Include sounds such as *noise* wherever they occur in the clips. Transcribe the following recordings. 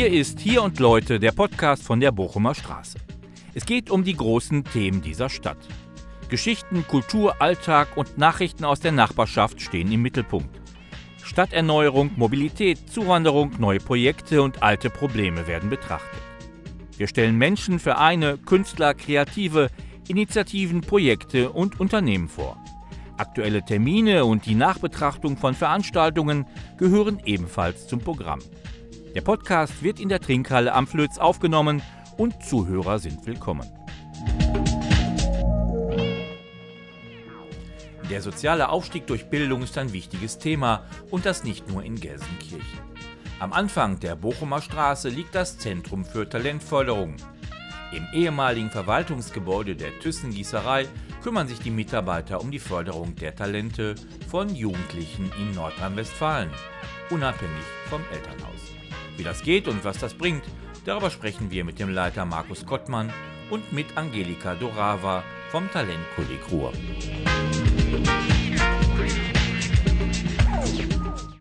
Hier ist Hier und Leute, der Podcast von der Bochumer Straße. Es geht um die großen Themen dieser Stadt. Geschichten, Kultur, Alltag und Nachrichten aus der Nachbarschaft stehen im Mittelpunkt. Stadterneuerung, Mobilität, Zuwanderung, neue Projekte und alte Probleme werden betrachtet. Wir stellen Menschen, Vereine, Künstler, Kreative, Initiativen, Projekte und Unternehmen vor. Aktuelle Termine und die Nachbetrachtung von Veranstaltungen gehören ebenfalls zum Programm. Der Podcast wird in der Trinkhalle am Flöz aufgenommen und Zuhörer sind willkommen. Der soziale Aufstieg durch Bildung ist ein wichtiges Thema und das nicht nur in Gelsenkirchen. Am Anfang der Bochumer Straße liegt das Zentrum für Talentförderung. Im ehemaligen Verwaltungsgebäude der Thyssen-Gießerei kümmern sich die Mitarbeiter um die Förderung der Talente von Jugendlichen in Nordrhein-Westfalen, unabhängig vom Elternhaus. Wie das geht und was das bringt, darüber sprechen wir mit dem Leiter Markus Kottmann und mit Angelika Dorava vom Talentkolleg Ruhr.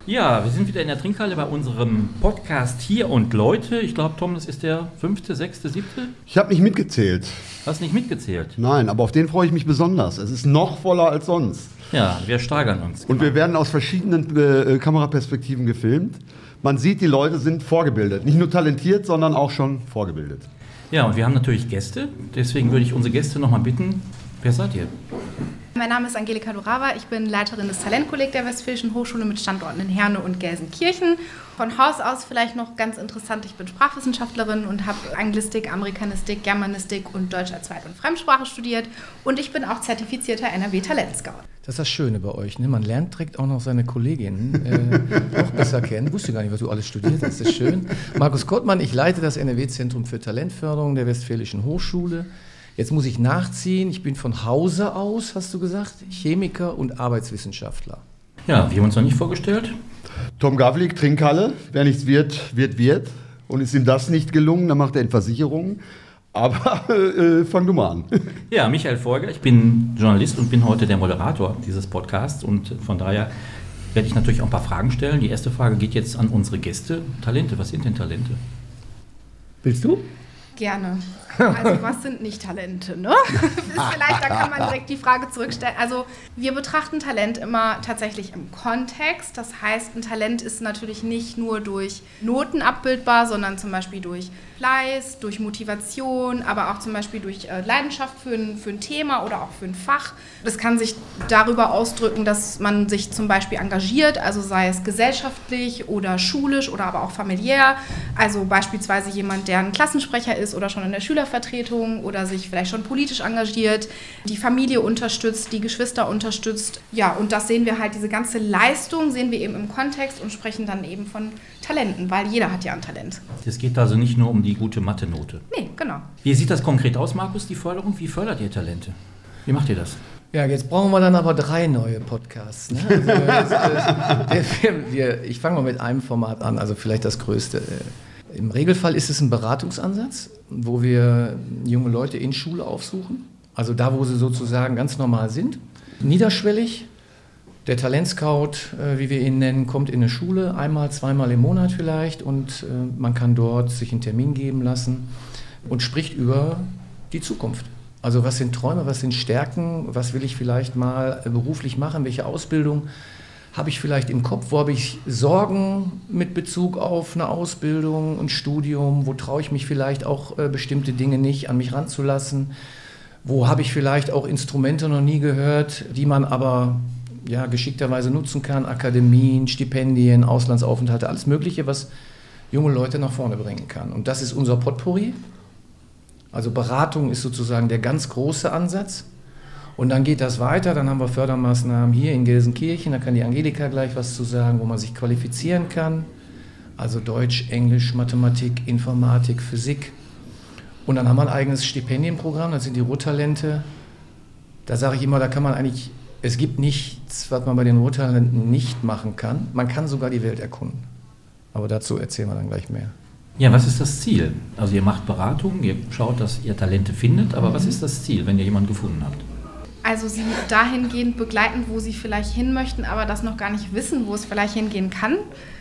Ja, wir sind wieder in der Trinkhalle bei unserem Podcast Hier und Leute. Ich glaube, Tom, das ist der fünfte, sechste, siebte. Ich habe nicht mitgezählt. Hast nicht mitgezählt? Nein, aber auf den freue ich mich besonders. Es ist noch voller als sonst. Ja, wir steigern uns. Und wir werden aus verschiedenen äh, Kameraperspektiven gefilmt. Man sieht, die Leute sind vorgebildet. Nicht nur talentiert, sondern auch schon vorgebildet. Ja, und wir haben natürlich Gäste. Deswegen würde ich unsere Gäste nochmal bitten. Wer seid ihr? Mein Name ist Angelika Dorava, ich bin Leiterin des Talentkolleg der Westfälischen Hochschule mit Standorten in Herne und Gelsenkirchen. Von Haus aus vielleicht noch ganz interessant, ich bin Sprachwissenschaftlerin und habe Anglistik, Amerikanistik, Germanistik und Deutsch als Zweit- und Fremdsprache studiert und ich bin auch zertifizierter NRW Talentscout. Das ist das Schöne bei euch, ne? man lernt direkt auch noch seine Kolleginnen äh, noch besser kennen. Wusste gar nicht, was du alles studiert hast, das ist schön. Markus Kottmann, ich leite das NRW-Zentrum für Talentförderung der Westfälischen Hochschule. Jetzt muss ich nachziehen. Ich bin von Hause aus, hast du gesagt, Chemiker und Arbeitswissenschaftler. Ja, wir haben uns noch nicht vorgestellt. Tom Gavlik, Trinkhalle. Wer nichts wird, wird, wird. Und ist ihm das nicht gelungen, dann macht er in Versicherungen. Aber äh, fang du mal an. *laughs* Ja, Michael Folger, ich bin Journalist und bin heute der Moderator dieses Podcasts. Und von daher werde ich natürlich auch ein paar Fragen stellen. Die erste Frage geht jetzt an unsere Gäste. Talente, was sind denn Talente? Willst du? Gerne. Also was sind nicht Talente, ne? *laughs* Vielleicht, da kann man direkt die Frage zurückstellen. Also wir betrachten Talent immer tatsächlich im Kontext. Das heißt, ein Talent ist natürlich nicht nur durch Noten abbildbar, sondern zum Beispiel durch Fleiß, durch Motivation, aber auch zum Beispiel durch äh, Leidenschaft für ein, für ein Thema oder auch für ein Fach. Das kann sich darüber ausdrücken, dass man sich zum Beispiel engagiert, also sei es gesellschaftlich oder schulisch oder aber auch familiär. Also beispielsweise jemand, der ein Klassensprecher ist oder schon in der Schülervertretung oder sich vielleicht schon politisch engagiert, die Familie unterstützt, die Geschwister unterstützt. Ja, und das sehen wir halt, diese ganze Leistung sehen wir eben im Kontext und sprechen dann eben von Talenten, weil jeder hat ja ein Talent. Es geht also nicht nur um die gute Mathe-Note. Nee, genau. Wie sieht das konkret aus, Markus, die Förderung? Wie fördert ihr Talente? Wie macht ihr das? Ja, jetzt brauchen wir dann aber drei neue Podcasts. Ne? Also jetzt, äh, wir, wir, ich fange mal mit einem Format an, also vielleicht das größte. Im Regelfall ist es ein Beratungsansatz, wo wir junge Leute in Schule aufsuchen, also da, wo sie sozusagen ganz normal sind. Niederschwellig, der Talentscout, äh, wie wir ihn nennen, kommt in eine Schule, einmal, zweimal im Monat vielleicht, und äh, man kann dort sich einen Termin geben lassen und spricht über die Zukunft. Also was sind Träume, was sind Stärken, was will ich vielleicht mal beruflich machen, welche Ausbildung habe ich vielleicht im Kopf, wo habe ich Sorgen mit Bezug auf eine Ausbildung, ein Studium, wo traue ich mich vielleicht auch äh, bestimmte Dinge nicht an mich ranzulassen, wo habe ich vielleicht auch Instrumente noch nie gehört, die man aber ja, geschickterweise nutzen kann, Akademien, Stipendien, Auslandsaufenthalte, alles Mögliche, was junge Leute nach vorne bringen kann. Und das ist unser Potpourri. Also Beratung ist sozusagen der ganz große Ansatz. Und dann geht das weiter, dann haben wir Fördermaßnahmen hier in Gelsenkirchen, da kann die Angelika gleich was zu sagen, wo man sich qualifizieren kann. Also Deutsch, Englisch, Mathematik, Informatik, Physik. Und dann haben wir ein eigenes Stipendienprogramm, das sind die Ruhrtalente. Da sage ich immer, da kann man eigentlich, es gibt nichts, was man bei den Ruhrtalenten nicht machen kann. Man kann sogar die Welt erkunden. Aber dazu erzählen wir dann gleich mehr. Ja, was ist das Ziel? Also ihr macht Beratung, ihr schaut, dass ihr Talente findet, aber was ist das Ziel, wenn ihr jemanden gefunden habt? Also sie dahingehend begleiten, wo sie vielleicht hin möchten, aber das noch gar nicht wissen, wo es vielleicht hingehen kann.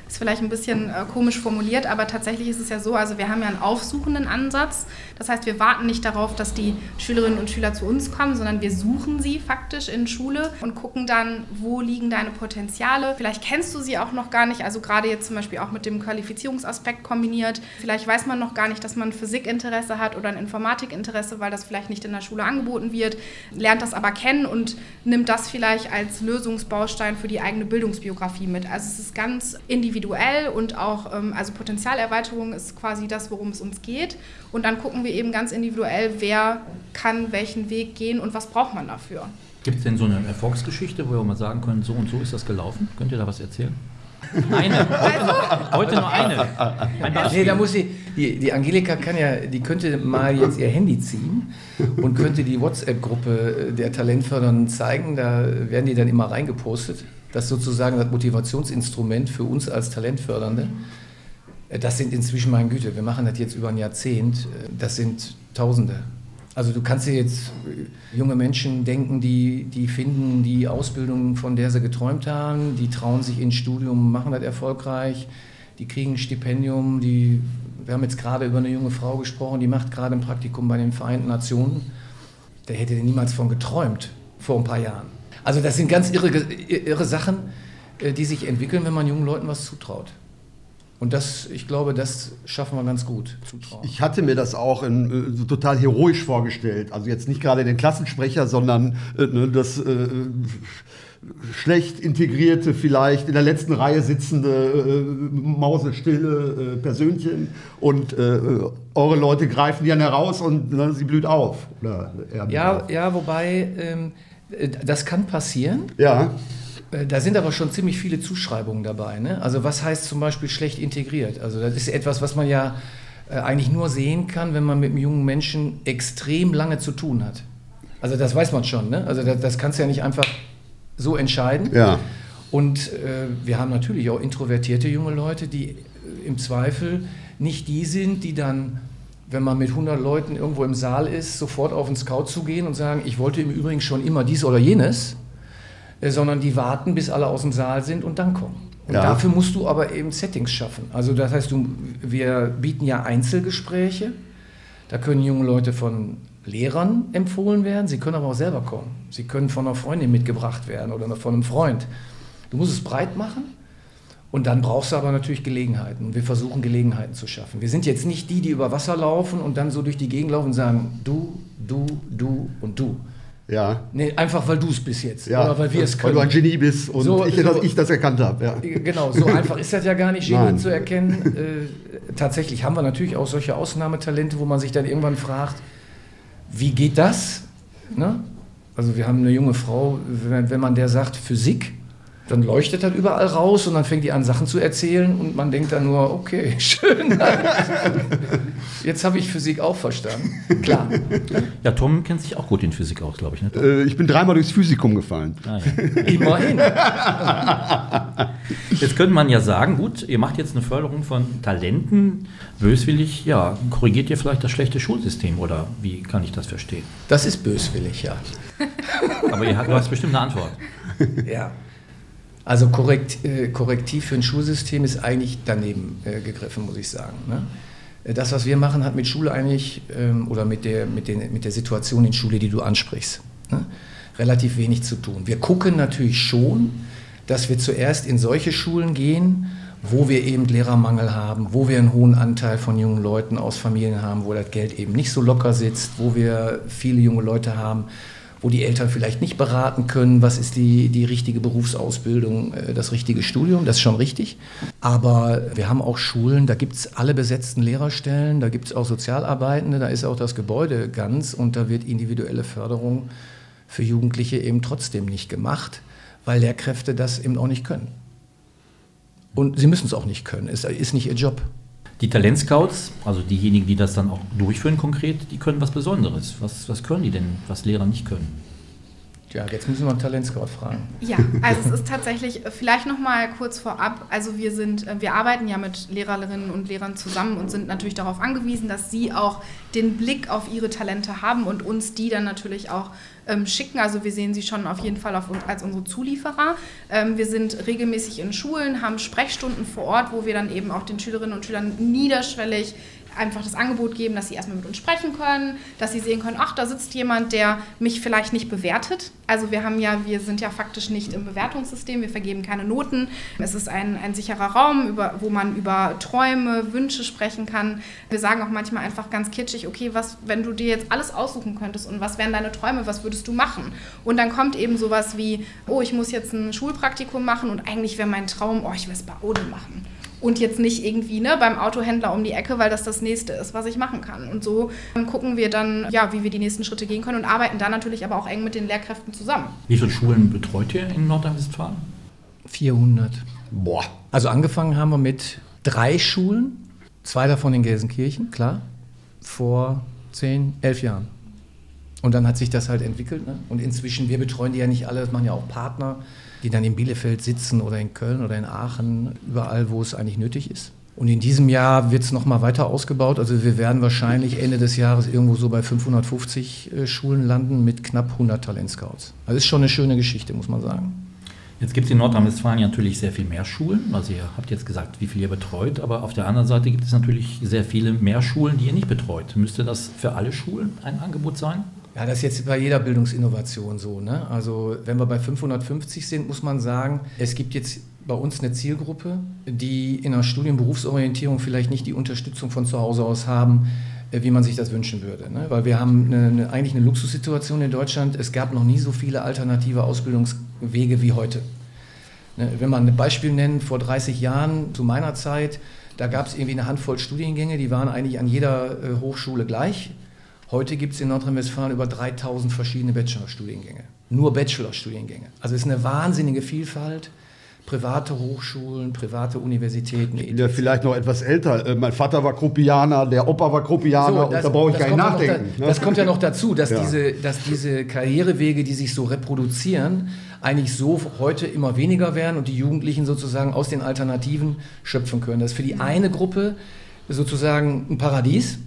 Ist vielleicht ein bisschen äh, komisch formuliert, aber tatsächlich ist es ja so, also wir haben ja einen aufsuchenden Ansatz. Das heißt, wir warten nicht darauf, dass die Schülerinnen und Schüler zu uns kommen, sondern wir suchen sie faktisch in Schule und gucken dann, wo liegen deine Potenziale. Vielleicht kennst du sie auch noch gar nicht, also gerade jetzt zum Beispiel auch mit dem Qualifizierungsaspekt kombiniert. Vielleicht weiß man noch gar nicht, dass man Physikinteresse hat oder ein Informatikinteresse, weil das vielleicht nicht in der Schule angeboten wird, lernt das aber kennen und nimmt das vielleicht als Lösungsbaustein für die eigene Bildungsbiografie mit. Also es ist ganz individuell und auch, ähm, also Potenzialerweiterung ist quasi das, worum es uns geht. Und dann gucken wir eben ganz individuell, wer kann welchen Weg gehen und was braucht man dafür. Gibt es denn so eine Erfolgsgeschichte, wo wir mal sagen können, so und so ist das gelaufen? Könnt ihr da was erzählen? Eine. Heute, nur, heute nur eine. Ein nee, da muss sie, die, die Angelika kann ja, die könnte mal jetzt ihr Handy ziehen und könnte die WhatsApp-Gruppe der Talentfördernden zeigen. Da werden die dann immer reingepostet. Das sozusagen das Motivationsinstrument für uns als Talentfördernde. Das sind inzwischen, meine Güte, wir machen das jetzt über ein Jahrzehnt. Das sind Tausende. Also du kannst dir jetzt äh, junge Menschen denken, die, die finden die Ausbildung, von der sie geträumt haben, die trauen sich ins Studium, machen das erfolgreich, die kriegen ein Stipendium, die, wir haben jetzt gerade über eine junge Frau gesprochen, die macht gerade ein Praktikum bei den Vereinten Nationen. Der hätte niemals von geträumt vor ein paar Jahren. Also das sind ganz irre, irre Sachen, äh, die sich entwickeln, wenn man jungen Leuten was zutraut. Und das, ich glaube, das schaffen wir ganz gut. Zutrauen. Ich hatte mir das auch in, so total heroisch vorgestellt. Also jetzt nicht gerade den Klassensprecher, sondern äh, ne, das äh, schlecht integrierte, vielleicht in der letzten Reihe sitzende, äh, mausestille äh, Persönchen. Und äh, eure Leute greifen die dann heraus und ne, sie blüht auf. ja, ja, wobei ähm, das kann passieren. Ja. Äh, da sind aber schon ziemlich viele Zuschreibungen dabei. Ne? Also was heißt zum Beispiel schlecht integriert? Also das ist etwas, was man ja äh, eigentlich nur sehen kann, wenn man mit einem jungen Menschen extrem lange zu tun hat. Also das weiß man schon. Ne? Also das, das kannst du ja nicht einfach so entscheiden. Ja. Und äh, wir haben natürlich auch introvertierte junge Leute, die äh, im Zweifel nicht die sind, die dann, wenn man mit 100 Leuten irgendwo im Saal ist, sofort auf den Scout zu gehen und sagen, ich wollte im Übrigen schon immer dies oder jenes äh, sondern die warten, bis alle aus dem Saal sind und dann kommen. Und ja. dafür musst du aber eben Settings schaffen. Also das heißt, du, wir bieten ja Einzelgespräche. Da können junge Leute von Lehrern empfohlen werden. Sie können aber auch selber kommen. Sie können von einer Freundin mitgebracht werden oder von einem Freund. Du musst es breit machen. Und dann brauchst du aber natürlich Gelegenheiten. Wir versuchen Gelegenheiten zu schaffen. Wir sind jetzt nicht die, die über Wasser laufen und dann so durch die Gegend laufen und sagen, du, du, du und du. Ja. Nee, einfach weil du es bist jetzt. Ja, oder weil wir es können. Weil du ein Genie bist und so, ich, so, das, ich, das, erkannt habe. Ja. Genau, so *laughs* einfach ist das ja gar nicht, Genie Nein. zu erkennen. Äh, tatsächlich haben wir natürlich auch solche Ausnahmetalente, wo man sich dann irgendwann fragt, wie geht das? Ne? Also wir haben eine junge Frau, wenn, wenn man der sagt Physik, dann leuchtet das überall raus und dann fängt die an, Sachen zu erzählen und man denkt dann nur, okay, *laughs* schön. Jetzt habe ich Physik auch verstanden. Klar. Ja, Tom kennt sich auch gut in Physik aus, glaube ich. Ne, äh, ich bin dreimal durchs Physikum gefallen. Ah, ja. Immerhin. Jetzt könnte man ja sagen, gut, ihr macht jetzt eine Förderung von Talenten. Böswillig, ja, korrigiert ihr vielleicht das schlechte Schulsystem oder wie kann ich das verstehen? Das ist böswillig, ja. Aber ihr habt, du hast bestimmt eine Antwort. Ja. Also korrekt, äh, Korrektiv für ein Schulsystem ist eigentlich daneben äh, gegriffen, muss ich sagen. Ne? Äh, das, was wir machen, hat mit Schule eigentlich ähm, oder mit der, mit, den, mit der Situation in Schule, die du ansprichst, ne? relativ wenig zu tun. Wir gucken natürlich schon, dass wir zuerst in solche Schulen gehen, wo wir eben Lehrermangel haben, wo wir einen hohen Anteil von jungen Leuten aus Familien haben, wo das Geld eben nicht so locker sitzt, wo wir viele junge Leute haben, wo die Eltern vielleicht nicht beraten können, was ist die, die richtige Berufsausbildung, äh, das richtige Studium, das ist schon richtig. Aber wir haben auch Schulen, da gibt es alle besetzten Lehrerstellen, da gibt es auch Sozialarbeitende, da ist auch das Gebäude ganz und da wird individuelle Förderung für Jugendliche eben trotzdem nicht gemacht, weil Lehrkräfte das eben auch nicht können. Und sie müssen es auch nicht können, es ist nicht ihr Job. Die Talentscouts, also diejenigen, die das dann auch durchführen konkret, die können was Besonderes. Was, was können die denn, was Lehrer nicht können? Ja, jetzt müssen wir einen Talentscout fragen. Ja, also es ist tatsächlich, äh, vielleicht noch mal kurz vorab, also wir sind, äh, wir arbeiten ja mit Lehrerinnen und Lehrern zusammen und sind natürlich darauf angewiesen, dass sie auch den Blick auf ihre Talente haben und uns die dann natürlich auch ähm, schicken. Also wir sehen sie schon auf jeden Fall auf als unsere Zulieferer. Ähm, wir sind regelmäßig in Schulen, haben Sprechstunden vor Ort, wo wir dann eben auch den Schülerinnen und Schülern niederschwellig einfach das Angebot geben, dass sie erstmal mit uns sprechen können, dass sie sehen können, ach, da sitzt jemand, der mich vielleicht nicht bewertet. Also wir haben ja, wir sind ja faktisch nicht im Bewertungssystem, wir vergeben keine Noten. Es ist ein, ein sicherer Raum, über, wo man über Träume, Wünsche sprechen kann. Wir sagen auch manchmal einfach ganz kitschig, okay, was, wenn du dir jetzt alles aussuchen könntest und was wären deine Träume, was würdest du machen? Und dann kommt eben sowas wie, oh, ich muss jetzt ein Schulpraktikum machen und eigentlich wäre mein Traum, oh, ich will es bei Ode machen und jetzt nicht irgendwie ne, beim Autohändler um die Ecke, weil das das nächste ist, was ich machen kann. Und so gucken wir dann, ja, wie wir die nächsten Schritte gehen können und arbeiten dann natürlich aber auch eng mit den Lehrkräften zusammen. Wie viele Schulen betreut ihr in Nordrhein-Westfalen? 400. Boah. Also angefangen haben wir mit drei Schulen, zwei davon in Gelsenkirchen, klar, vor zehn, elf Jahren. Und dann hat sich das halt entwickelt. Ne? Und inzwischen, wir betreuen die ja nicht alle, das machen ja auch Partner die dann in Bielefeld sitzen oder in Köln oder in Aachen, überall, wo es eigentlich nötig ist. Und in diesem Jahr wird es nochmal weiter ausgebaut. Also wir werden wahrscheinlich Ende des Jahres irgendwo so bei 550 äh, Schulen landen mit knapp 100 Talentscouts. Also ist schon eine schöne Geschichte, muss man sagen. Jetzt gibt es in Nordrhein-Westfalen natürlich sehr viel mehr Schulen. Also ihr habt jetzt gesagt, wie viel ihr betreut, aber auf der anderen Seite gibt es natürlich sehr viele mehr Schulen, die ihr nicht betreut. Müsste das für alle Schulen ein Angebot sein? Ja, das ist jetzt bei jeder Bildungsinnovation so. Ne? Also wenn wir bei 550 sind, muss man sagen, es gibt jetzt bei uns eine Zielgruppe, die in der Studienberufsorientierung vielleicht nicht die Unterstützung von zu Hause aus haben, äh, wie man sich das wünschen würde. Ne? Weil wir haben eine, eine, eigentlich eine Luxussituation in Deutschland. Es gab noch nie so viele alternative Ausbildungswege wie heute. Ne? Wenn man ein Beispiel nennt, vor 30 Jahren zu meiner Zeit, da gab es irgendwie eine Handvoll Studiengänge, die waren eigentlich an jeder äh, Hochschule gleich. Heute gibt es in Nordrhein-Westfalen über 3000 verschiedene Bachelorstudiengänge. Nur Bachelorstudiengänge. Also es ist eine wahnsinnige Vielfalt. Private Hochschulen, private Universitäten. Der vielleicht noch etwas älter. Äh, mein Vater war Kruppianer, der Opa war Kruppianer so, und da brauche ich gar nicht nachdenken. Da, ne? Das kommt ja noch dazu, dass, ja. diese, dass diese Karrierewege, die sich so reproduzieren, eigentlich so heute immer weniger werden und die Jugendlichen sozusagen aus den Alternativen schöpfen können. Das ist für die eine Gruppe sozusagen ein Paradies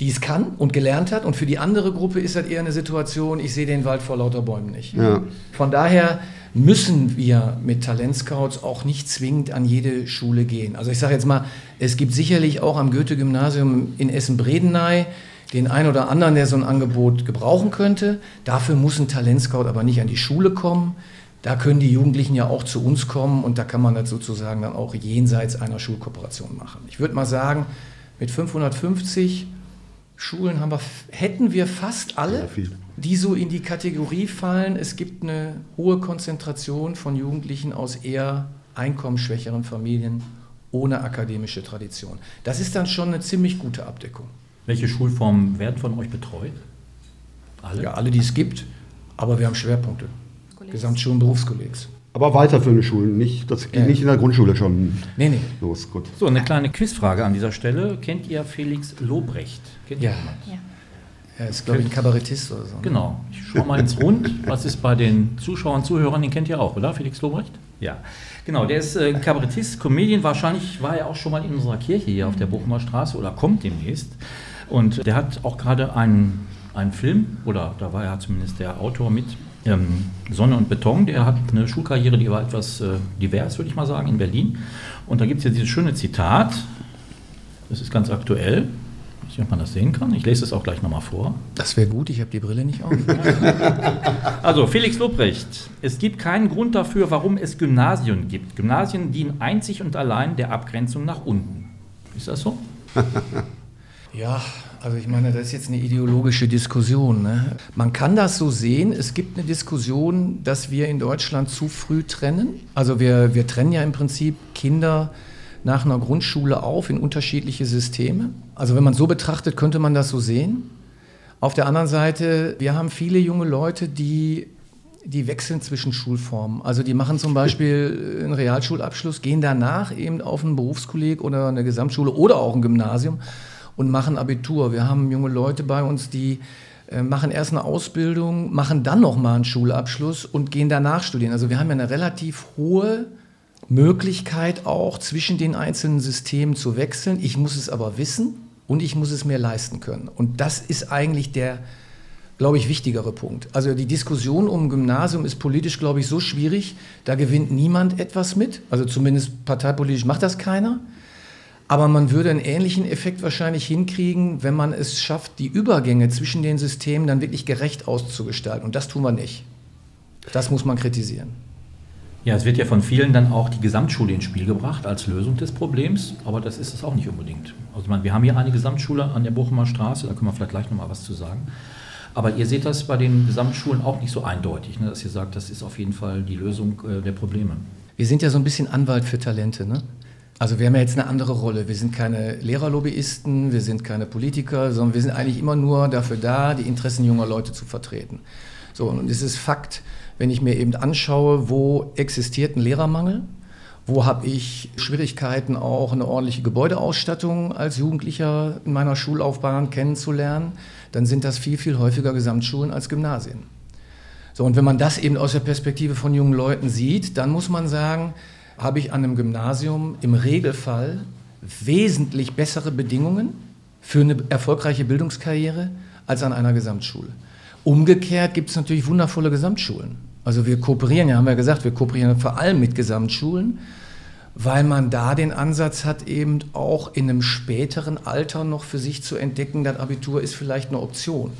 die es kann und gelernt hat. Und für die andere Gruppe ist das eher eine Situation, ich sehe den Wald vor lauter Bäumen nicht. Ja. Von daher müssen wir mit Talentscouts auch nicht zwingend an jede Schule gehen. Also ich sage jetzt mal, es gibt sicherlich auch am Goethe-Gymnasium in Essen-Bredeney den einen oder anderen, der so ein Angebot gebrauchen könnte. Dafür muss ein Talentscout aber nicht an die Schule kommen. Da können die Jugendlichen ja auch zu uns kommen und da kann man das sozusagen dann auch jenseits einer Schulkooperation machen. Ich würde mal sagen, mit 550 Schulen haben wir, hätten wir fast alle, die so in die Kategorie fallen. Es gibt eine hohe Konzentration von Jugendlichen aus eher einkommensschwächeren Familien ohne akademische Tradition. Das ist dann schon eine ziemlich gute Abdeckung. Welche Schulformen werden von euch betreut? Alle? Ja, alle, die es gibt, aber wir haben Schwerpunkte. Gesamtschulen, Berufskollegs. Aber weiterführende Schulen, nicht, das geht ja. nicht in der Grundschule schon nee, nee. los. Gut. So, eine kleine Quizfrage an dieser Stelle. Kennt ihr Felix Lobrecht? Kennt ja. ja. Er ist, glaube ich, ein Kabarettist oder so. Ne? Genau. Ich schaue mal ins Rund. Was ist bei den Zuschauern, Zuhörern? Den kennt ihr auch, oder? Felix Lobrecht? Ja. Genau, der ist äh, Kabarettist, Comedian. Wahrscheinlich war er auch schon mal in unserer Kirche hier auf der Bochumer Straße oder kommt demnächst. Und der hat auch gerade einen, einen Film, oder da war er zumindest der Autor mit, ähm, Sonne und Beton, der hat eine Schulkarriere, die war etwas äh, divers, würde ich mal sagen, in Berlin. Und da gibt es ja dieses schöne Zitat, das ist ganz aktuell. Ich weiß nicht, ob man das sehen kann. Ich lese es auch gleich nochmal vor. Das wäre gut, ich habe die Brille nicht auf. *laughs* also, Felix Lobrecht. Es gibt keinen Grund dafür, warum es Gymnasien gibt. Gymnasien dienen einzig und allein der Abgrenzung nach unten. Ist das so? *laughs* ja, also ich meine, das ist jetzt eine ideologische Diskussion. Ne? Man kann das so sehen. Es gibt eine Diskussion, dass wir in Deutschland zu früh trennen. Also wir, wir trennen ja im Prinzip Kinder nach einer Grundschule auf in unterschiedliche Systeme. Also wenn man so betrachtet, könnte man das so sehen. Auf der anderen Seite, wir haben viele junge Leute, die, die wechseln zwischen Schulformen. Also die machen zum Beispiel *laughs* einen Realschulabschluss, gehen danach eben auf einen Berufskolleg oder eine Gesamtschule oder auch ein Gymnasium und machen Abitur. Wir haben junge Leute bei uns, die äh, machen erst eine Ausbildung, machen dann nochmal einen Schulabschluss und gehen danach studieren. Also wir haben ja eine relativ hohe Möglichkeit auch zwischen den einzelnen Systemen zu wechseln. Ich muss es aber wissen und ich muss es mir leisten können. Und das ist eigentlich der, glaube ich, wichtigere Punkt. Also die Diskussion um Gymnasium ist politisch, glaube ich, so schwierig, da gewinnt niemand etwas mit. Also zumindest parteipolitisch macht das keiner. Aber man würde einen ähnlichen Effekt wahrscheinlich hinkriegen, wenn man es schafft, die Übergänge zwischen den Systemen dann wirklich gerecht auszugestalten. Und das tun wir nicht. Das muss man kritisieren. Ja, es wird ja von vielen dann auch die Gesamtschule ins Spiel gebracht als Lösung des Problems, aber das ist es auch nicht unbedingt. Also man, wir haben hier eine Gesamtschule an der Bochumer Straße, da können wir vielleicht gleich nochmal was zu sagen. Aber ihr seht das bei den Gesamtschulen auch nicht so eindeutig, ne, dass ihr sagt, das ist auf jeden Fall die Lösung äh, der Probleme. Wir sind ja so ein bisschen Anwalt für Talente. Ne? Also wir haben ja jetzt eine andere Rolle. Wir sind keine Lehrerlobbyisten, wir sind keine Politiker, sondern wir sind eigentlich immer nur dafür da, die Interessen junger Leute zu vertreten. So, und es ist Fakt, wenn ich mir eben anschaue, wo existiert ein Lehrermangel, wo habe ich Schwierigkeiten, auch eine ordentliche Gebäudeausstattung als Jugendlicher in meiner Schullaufbahn kennenzulernen, dann sind das viel, viel häufiger Gesamtschulen als Gymnasien. So, und wenn man das eben aus der Perspektive von jungen Leuten sieht, dann muss man sagen, habe ich an einem Gymnasium im Regelfall wesentlich bessere Bedingungen für eine erfolgreiche Bildungskarriere als an einer Gesamtschule. Umgekehrt gibt es natürlich wundervolle Gesamtschulen. Also wir kooperieren, ja, haben wir ja gesagt, wir kooperieren vor allem mit Gesamtschulen, weil man da den Ansatz hat, eben auch in einem späteren Alter noch für sich zu entdecken, das Abitur ist vielleicht eine Option.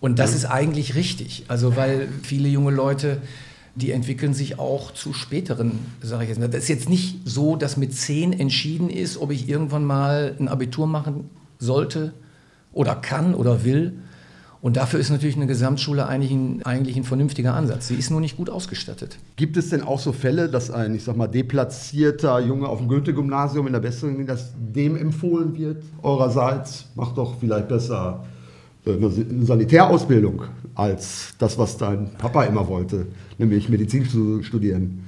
Und das ist eigentlich richtig, also weil viele junge Leute, die entwickeln sich auch zu späteren, sage ich jetzt. Das ist jetzt nicht so, dass mit zehn entschieden ist, ob ich irgendwann mal ein Abitur machen sollte oder kann oder will, und dafür ist natürlich eine Gesamtschule eigentlich ein, eigentlich ein vernünftiger Ansatz. Sie ist nur nicht gut ausgestattet. Gibt es denn auch so Fälle, dass ein, ich sag mal, deplatzierter Junge auf dem Goethe-Gymnasium in der besseren, dass dem empfohlen wird, eurerseits, macht doch vielleicht besser eine Sanitärausbildung als das, was dein Papa immer wollte, nämlich Medizin zu studieren?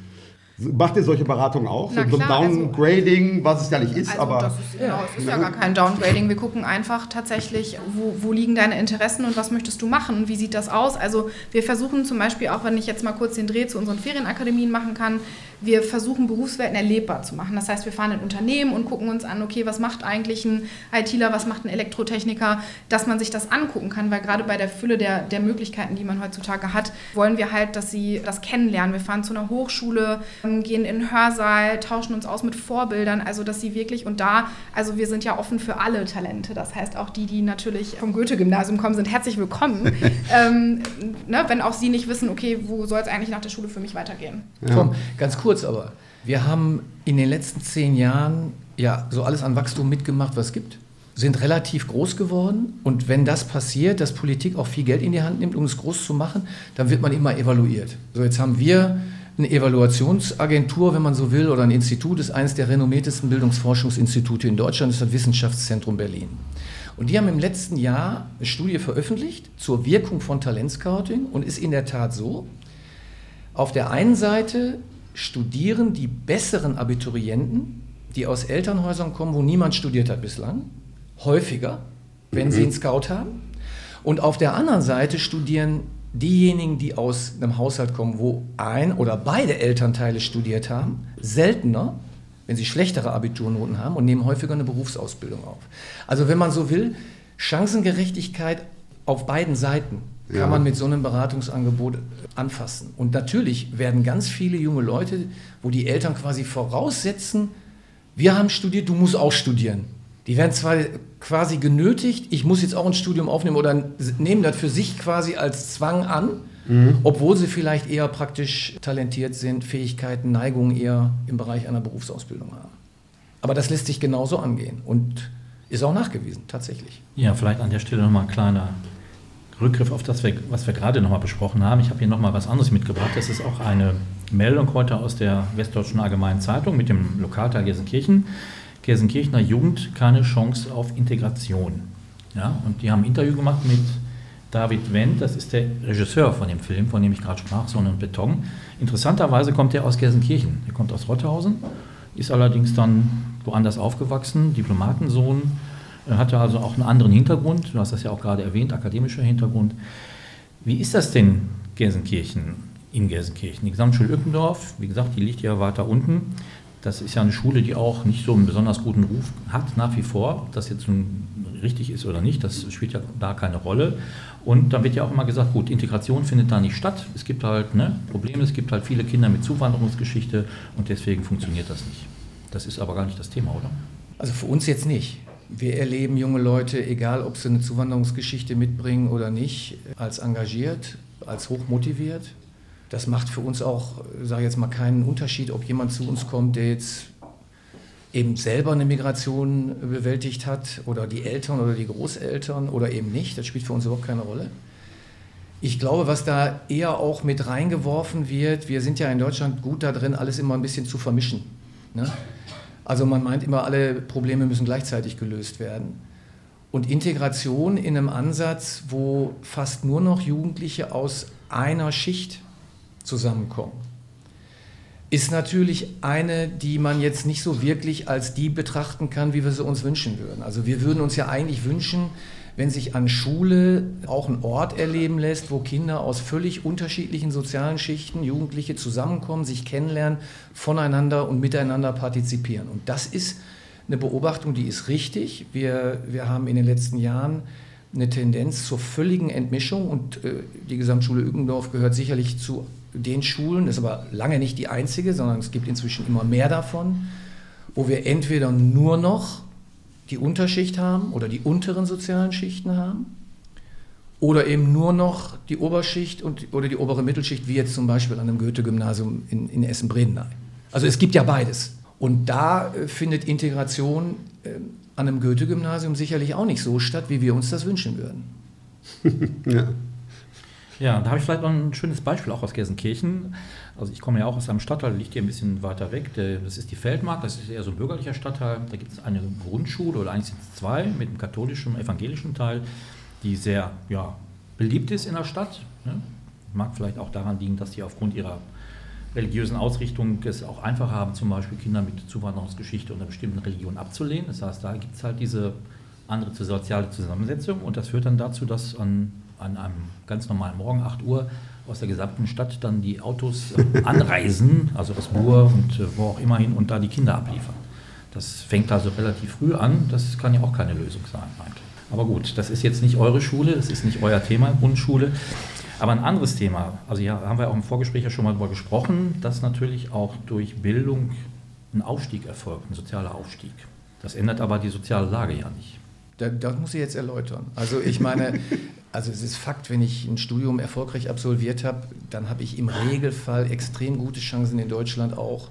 Macht ihr solche Beratungen auch? Na so, klar, ein Downgrading, also, was es ja nicht ist, also aber. Das ist, genau, es ist ja gar kein Downgrading. Wir gucken einfach tatsächlich, wo, wo, liegen deine Interessen und was möchtest du machen wie sieht das aus. Also wir versuchen zum Beispiel auch, wenn ich jetzt mal kurz den Dreh zu unseren Ferienakademien machen kann, wir versuchen Berufswelten erlebbar zu machen. Das heißt, wir fahren in Unternehmen und gucken uns an, okay, was macht eigentlich ein ITler, was macht ein Elektrotechniker, dass man sich das angucken kann, weil gerade bei der Fülle der, der Möglichkeiten, die man heutzutage hat, wollen wir halt, dass sie das kennenlernen. Wir fahren zu einer Hochschule, gehen in den Hörsaal, tauschen uns aus mit Vorbildern, also dass sie wirklich und da, also wir sind ja offen für alle Talente. Das heißt, auch die, die natürlich vom Goethe-Gymnasium kommen, sind herzlich willkommen. *laughs* ähm, ne, wenn auch sie nicht wissen, okay, wo soll es eigentlich nach der Schule für mich weitergehen. Ja. Tom, ganz kurz kurz aber. Wir haben in den letzten zehn Jahren ja so alles an Wachstum mitgemacht, was es gibt, sind relativ groß geworden. Und wenn das passiert, dass Politik auch viel Geld in die Hand nimmt, um es groß zu machen, dann wird man immer evaluiert. So, jetzt haben wir eine Evaluationsagentur, wenn man so will, oder ein Institut, ist eines der renommiertesten Bildungsforschungsinstitute in Deutschland, ist das Wissenschaftszentrum Berlin. Und die haben im letzten Jahr eine Studie veröffentlicht zur Wirkung von Talentscouting und ist in der Tat so, auf der einen Seite studieren die besseren Abiturienten, die aus Elternhäusern kommen, wo niemand studiert hat bislang, häufiger, wenn mhm. sie einen Scout haben. Und auf der anderen Seite studieren diejenigen, die aus einem Haushalt kommen, wo ein oder beide Elternteile studiert haben, seltener, wenn sie schlechtere Abiturnoten haben und nehmen häufiger eine Berufsausbildung auf. Also wenn man so will, Chancengerechtigkeit auf beiden Seiten kann ja. man mit so einem Beratungsangebot anfassen. Und natürlich werden ganz viele junge Leute, wo die Eltern quasi voraussetzen, wir haben studiert, du musst auch studieren. Die werden zwar quasi genötigt, ich muss jetzt auch ein Studium aufnehmen oder nehmen das für sich quasi als Zwang an, mhm. obwohl sie vielleicht eher praktisch talentiert sind, Fähigkeiten, Neigungen eher im Bereich einer Berufsausbildung haben. Aber das lässt sich genauso angehen und ist auch nachgewiesen, tatsächlich. Ja, vielleicht an der Stelle nochmal ein kleiner Rückgriff auf das, was wir gerade nochmal besprochen haben. Ich habe hier nochmal was anderes mitgebracht. Das ist auch eine Meldung heute aus der Westdeutschen Allgemeinen Zeitung mit dem Lokalteil Gelsenkirchen. Gelsenkirchener Jugend keine Chance auf Integration. Ja, und die haben ein Interview gemacht mit David Wendt, das ist der Regisseur von dem Film, von dem ich gerade sprach, Sonne und Beton. Interessanterweise kommt er aus Gelsenkirchen. Er kommt aus Rotthausen, ist allerdings dann woanders aufgewachsen, Diplomatensohn, Er hatte also auch einen anderen Hintergrund. Du hast das ja auch gerade erwähnt, akademischer Hintergrund. Wie ist das denn, Gelsenkirchen, in Gelsenkirchen? Die Gesamtschule Ückendorf, wie gesagt, die liegt ja weiter unten. Das ist ja eine Schule, die auch nicht so einen besonders guten Ruf hat, nach wie vor. Ob das jetzt nun richtig ist oder nicht, das spielt ja da keine Rolle. Und dann wird ja auch immer gesagt, gut, Integration findet da nicht statt. Es gibt halt ne, Probleme, es gibt halt viele Kinder mit Zuwanderungsgeschichte und deswegen funktioniert das nicht. Das ist aber gar nicht das Thema, oder? Also für uns jetzt nicht. Wir erleben junge Leute, egal ob sie eine Zuwanderungsgeschichte mitbringen oder nicht, als engagiert, als hochmotiviert. Das macht für uns auch, sage ich jetzt mal, keinen Unterschied, ob jemand zu uns kommt, der jetzt eben selber eine Migration bewältigt hat oder die Eltern oder die Großeltern oder eben nicht. Das spielt für uns überhaupt keine Rolle. Ich glaube, was da eher auch mit reingeworfen wird, wir sind ja in Deutschland gut da drin, alles immer ein bisschen zu vermischen. Ne? Also man meint immer, alle Probleme müssen gleichzeitig gelöst werden. Und Integration in einem Ansatz, wo fast nur noch Jugendliche aus einer Schicht zusammenkommen, ist natürlich eine, die man jetzt nicht so wirklich als die betrachten kann, wie wir sie uns wünschen würden. Also wir würden uns ja eigentlich wünschen, wenn sich an Schule auch ein Ort erleben lässt, wo Kinder aus völlig unterschiedlichen sozialen Schichten, Jugendliche zusammenkommen, sich kennenlernen, voneinander und miteinander partizipieren. Und das ist eine Beobachtung, die ist richtig. Wir, wir haben in den letzten Jahren eine Tendenz zur völligen Entmischung und äh, die Gesamtschule Ückendorf gehört sicherlich zu den Schulen, ist aber lange nicht die einzige, sondern es gibt inzwischen immer mehr davon, wo wir entweder nur noch die Unterschicht haben oder die unteren sozialen Schichten haben oder eben nur noch die Oberschicht und, oder die obere Mittelschicht, wie jetzt zum Beispiel an einem Goethe-Gymnasium in, in Essen-Bredeney. Also es gibt ja beides. Und da äh, findet Integration äh, an einem Goethe-Gymnasium sicherlich auch nicht so statt, wie wir uns das wünschen würden. *laughs* ja. Ja, da habe ich vielleicht noch ein schönes Beispiel auch aus Gelsenkirchen. Also ich komme ja auch aus einem Stadtteil, liegt hier ein bisschen weiter weg. Das ist die Feldmark, das ist eher so ein bürgerlicher Stadtteil. Da gibt es eine Grundschule oder eigentlich sind es zwei mit einem katholischen, evangelischen Teil, die sehr ja, beliebt ist in der Stadt. Ne? Mag vielleicht auch daran liegen, dass die aufgrund ihrer religiösen Ausrichtung es auch einfacher haben, zum Beispiel Kinder mit Zuwanderungsgeschichte und einer bestimmten Religion abzulehnen. Das heißt, da gibt es halt diese andere soziale Zusammensetzung und das führt dann dazu, dass an an einem ganz normalen Morgen, 8 Uhr, aus der gesamten Stadt dann die Autos äh, anreisen, also aus Buhr und äh, wo auch immer hin und da die Kinder abliefern. Das fängt also relativ früh an, das kann ja auch keine Lösung sein eigentlich. Aber gut, das ist jetzt nicht eure Schule, das ist nicht euer Thema, Grundschule. Aber ein anderes Thema, also hier haben wir auch im Vorgespräch ja schon mal darüber gesprochen, dass natürlich auch durch Bildung ein Aufstieg erfolgt, ein sozialer Aufstieg. Das ändert aber die soziale Lage ja nicht. Das muss ich jetzt erläutern. Also ich meine, *laughs* also es ist Fakt, wenn ich ein Studium erfolgreich absolviert habe, dann habe ich im Regelfall extrem gute Chancen in Deutschland auch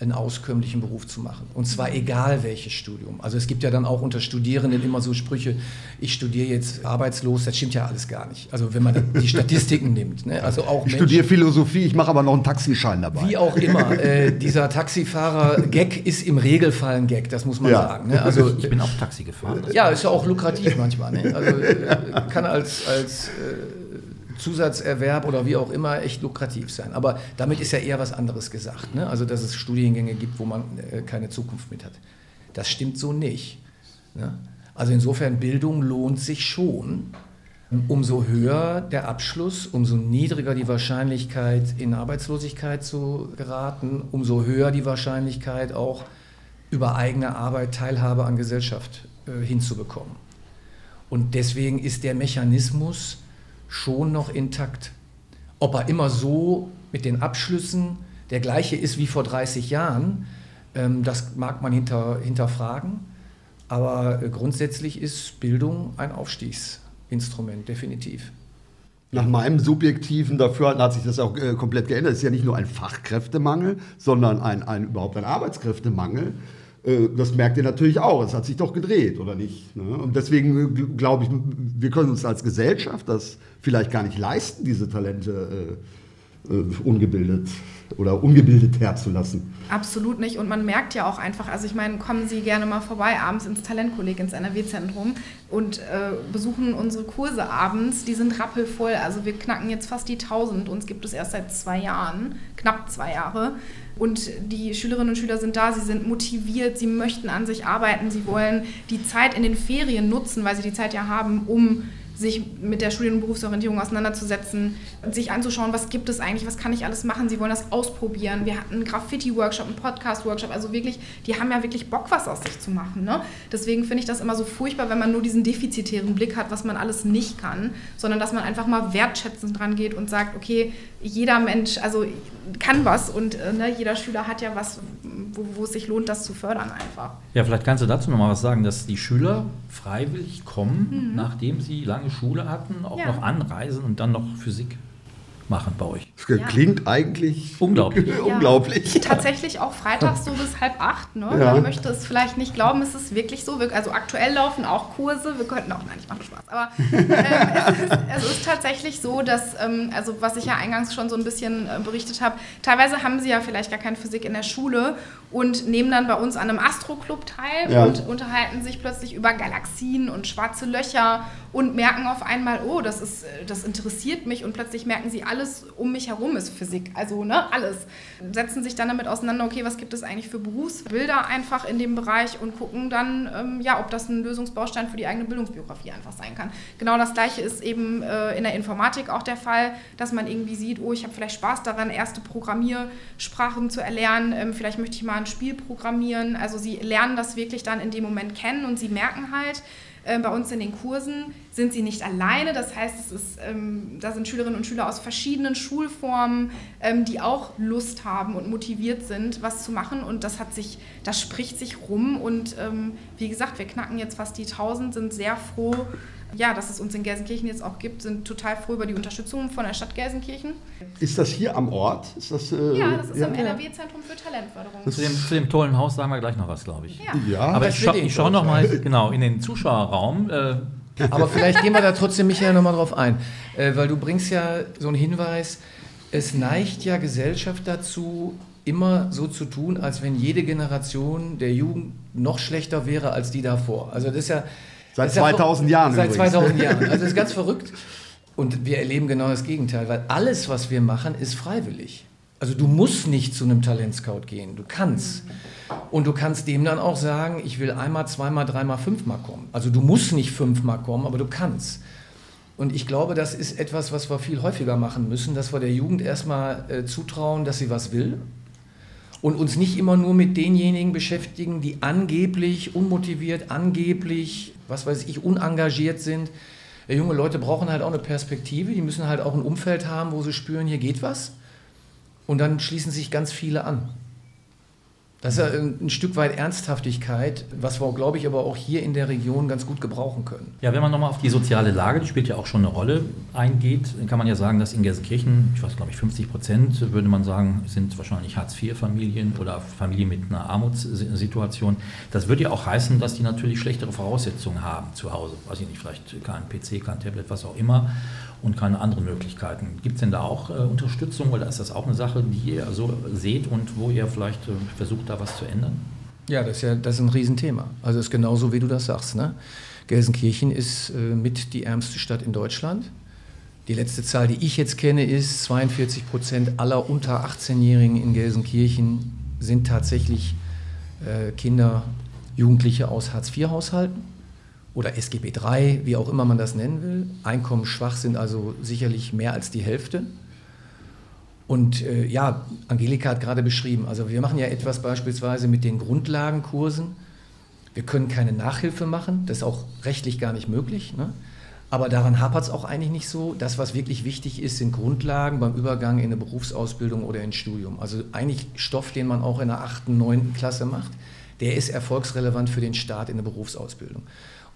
einen auskömmlichen Beruf zu machen. Und zwar egal welches Studium. Also es gibt ja dann auch unter Studierenden immer so Sprüche, ich studiere jetzt arbeitslos, das stimmt ja alles gar nicht. Also wenn man die *laughs* Statistiken nimmt. Ne? Also auch ich studiere Philosophie, ich mache aber noch einen Taxischein dabei. Wie auch immer. *laughs* Äh, dieser Taxifahrer-Gag ist im Regelfall ein Gag, das muss man ja. sagen. Ne? Also, ich bin auch Taxi gefahren. Ja, ist ja auch lukrativ manchmal. Ne? Also äh, kann als, als äh, Zusatzerwerb oder wie auch immer echt lukrativ sein. Aber damit ist ja eher was anderes gesagt. Ne? Also, dass es Studiengänge gibt, wo man äh, keine Zukunft mit hat. Das stimmt so nicht. Ne? Also insofern, Bildung lohnt sich schon. Umso höher der Abschluss, umso niedriger die Wahrscheinlichkeit, in Arbeitslosigkeit zu geraten, umso höher die Wahrscheinlichkeit auch über eigene Arbeit Teilhabe an Gesellschaft äh, hinzubekommen. Und deswegen ist der Mechanismus schon noch intakt. Ob er immer so mit den Abschlüssen der gleiche ist wie vor 30 Jahren, ähm, das mag man hinter, hinterfragen. Aber äh, grundsätzlich ist Bildung ein Aufstiegsinstrument, definitiv. Nach meinem subjektiven Dafürhalten hat sich das auch äh, komplett geändert. Es ist ja nicht nur ein Fachkräftemangel, sondern ein, ein, überhaupt ein Arbeitskräftemangel. Äh, das merkt ihr natürlich auch. Es hat sich doch gedreht, oder nicht? Ne? Und deswegen äh, glaube ich, wir können uns als Gesellschaft das vielleicht gar nicht leisten, diese Talente äh, ungebildet oder ungebildet herzulassen. Absolut nicht. Und man merkt ja auch einfach, also ich meine, kommen Sie gerne mal vorbei abends ins Talentkolleg, ins NRW-Zentrum und äh, besuchen unsere Kurse abends. Die sind rappelvoll. Also wir knacken jetzt fast die 1000. Uns gibt es erst seit zwei Jahren, knapp zwei Jahre. Und die Schülerinnen und Schüler sind da, sie sind motiviert, sie möchten an sich arbeiten, sie wollen die Zeit in den Ferien nutzen, weil sie die Zeit ja haben, um sich mit der Studien- und Berufsorientierung auseinanderzusetzen, sich anzuschauen, was gibt es eigentlich, was kann ich alles machen. Sie wollen das ausprobieren. Wir hatten einen Graffiti-Workshop, einen Podcast-Workshop, also wirklich, die haben ja wirklich Bock, was aus sich zu machen. Ne? Deswegen finde ich das immer so furchtbar, wenn man nur diesen defizitären Blick hat, was man alles nicht kann, sondern dass man einfach mal wertschätzend dran geht und sagt, okay, jeder Mensch, also kann was und äh, ne, jeder Schüler hat ja was, wo, wo, es sich lohnt, das zu fördern einfach. Ja, vielleicht kannst du dazu noch mal was sagen, dass die Schüler freiwillig kommen, mhm. nachdem sie lange Schule hatten, auch ja. noch anreisen und dann noch Physik machen bei euch. Das klingt ja. eigentlich unglaublich. *laughs* Ja. unglaublich. *laughs* Tatsächlich auch freitags so bis halb acht. Ne? Ja. Man möchte es vielleicht nicht glauben, es ist wirklich so. Also aktuell laufen auch Kurse. Wir könnten auch, nein, ich mache Spaß. Aber ähm, es, ist, es, ist, tatsächlich so, dass, ähm, also was ich ja eingangs schon so ein bisschen äh, berichtet habe, teilweise haben sie ja vielleicht gar keine Physik in der Schule und nehmen dann bei uns an einem Astro-Club teil ja. und unterhalten sich plötzlich über Galaxien und schwarze Löcher und merken auf einmal, oh, das, ist, das interessiert mich und plötzlich merken sie, alles um mich herum ist Physik, also ne, alles. Setzen sich dann damit auseinander, okay, was gibt es eigentlich für Berufsbilder einfach in dem Bereich und gucken dann, ähm, ja, ob das ein Lösungsbaustein für die eigene Bildungsbiografie einfach sein kann. Genau das gleiche ist eben äh, in der Informatik auch der Fall, dass man irgendwie sieht, oh, ich habe vielleicht Spaß daran, erste Programmiersprachen zu erlernen, ähm, vielleicht möchte ich mal ein Spiel programmieren. Also sie lernen das wirklich dann in dem Moment kennen und sie merken halt, bei uns in den Kursen sind sie nicht alleine. Das heißt, es ist, ähm, da sind Schülerinnen und Schüler aus verschiedenen Schulformen, ähm, die auch Lust haben und motiviert sind, was zu machen. Und das hat sich, das spricht sich rum. Und ähm, wie gesagt, wir knacken jetzt fast die 1000, sind sehr froh, ja, dass es uns in Gelsenkirchen jetzt auch gibt, sind total froh über die Unterstützung von der Stadt Gelsenkirchen. Ist das hier am Ort? Ist das, äh, ja, das ist ja. im NRW-Zentrum für Talentförderung. Zu dem, zu dem, tollen Haus sagen wir gleich noch was, glaube ich. Ja, ja aber ich, scha ich schaue noch mal genau in den Zuschauerraum. Äh, aber vielleicht gehen wir da trotzdem, Michael, nochmal drauf ein, äh, weil du bringst ja so einen Hinweis, es neigt ja Gesellschaft dazu, immer so zu tun, als wenn jede Generation der Jugend noch schlechter wäre als die davor. Also das ist ja Seit 2000 Jahren. Seit übrigens. 2000 Jahren. Also das ist ganz verrückt. Und wir erleben genau das Gegenteil, weil alles, was wir machen, ist freiwillig. Also du musst nicht zu einem Talentscout gehen, du kannst. Und du kannst dem dann auch sagen, ich will einmal, zweimal, dreimal, fünfmal kommen. Also du musst nicht fünfmal kommen, aber du kannst. Und ich glaube, das ist etwas, was wir viel häufiger machen müssen, dass wir der Jugend erstmal äh, zutrauen, dass sie was will und uns nicht immer nur mit denjenigen beschäftigen, die angeblich unmotiviert, angeblich, was weiß ich, unengagiert sind. Ja, junge Leute brauchen halt auch eine Perspektive, die müssen halt auch ein Umfeld haben, wo sie spüren, hier geht was. Und dann schließen sich ganz viele an. Das ist ja ein Stück weit Ernsthaftigkeit, was wir, glaube ich, aber auch hier in der Region ganz gut gebrauchen können. Ja, wenn man nochmal auf die soziale Lage, die spielt ja auch schon eine Rolle, eingeht, dann kann man ja sagen, dass in Gelsenkirchen, ich weiß glaube ich 50 Prozent, würde man sagen, sind wahrscheinlich Hartz-IV-Familien oder Familien mit einer Armutssituation. Das würde ja auch heißen, dass die natürlich schlechtere Voraussetzungen haben zu Hause. Weiß ich nicht, vielleicht kein PC, kein Tablet, was auch immer und keine anderen Möglichkeiten. Gibt es denn da auch äh, Unterstützung oder ist das auch eine Sache, die ihr so seht und wo ihr vielleicht äh, versucht, da was zu ändern? Ja, das ist ja das ist ein Riesenthema. Also es ist genauso, wie du das sagst. Ne? Gelsenkirchen ist äh, mit die ärmste Stadt in Deutschland. Die letzte Zahl, die ich jetzt kenne, ist 42 Prozent aller unter 18-Jährigen in Gelsenkirchen sind tatsächlich äh, Kinder, Jugendliche aus Hartz-IV-Haushalten oder SGB III, wie auch immer man das nennen will. Einkommensschwach sind also sicherlich mehr als die Hälfte. Und äh, ja, Angelika hat gerade beschrieben, also wir machen ja etwas beispielsweise mit den Grundlagenkursen. Wir können keine Nachhilfe machen, das ist auch rechtlich gar nicht möglich. Ne? Aber daran hapert es auch eigentlich nicht so. Das, was wirklich wichtig ist, sind Grundlagen beim Übergang in eine Berufsausbildung oder ins Studium. Also eigentlich Stoff, den man auch in der 8., 9. Klasse macht, der ist erfolgsrelevant für den Start in eine Berufsausbildung.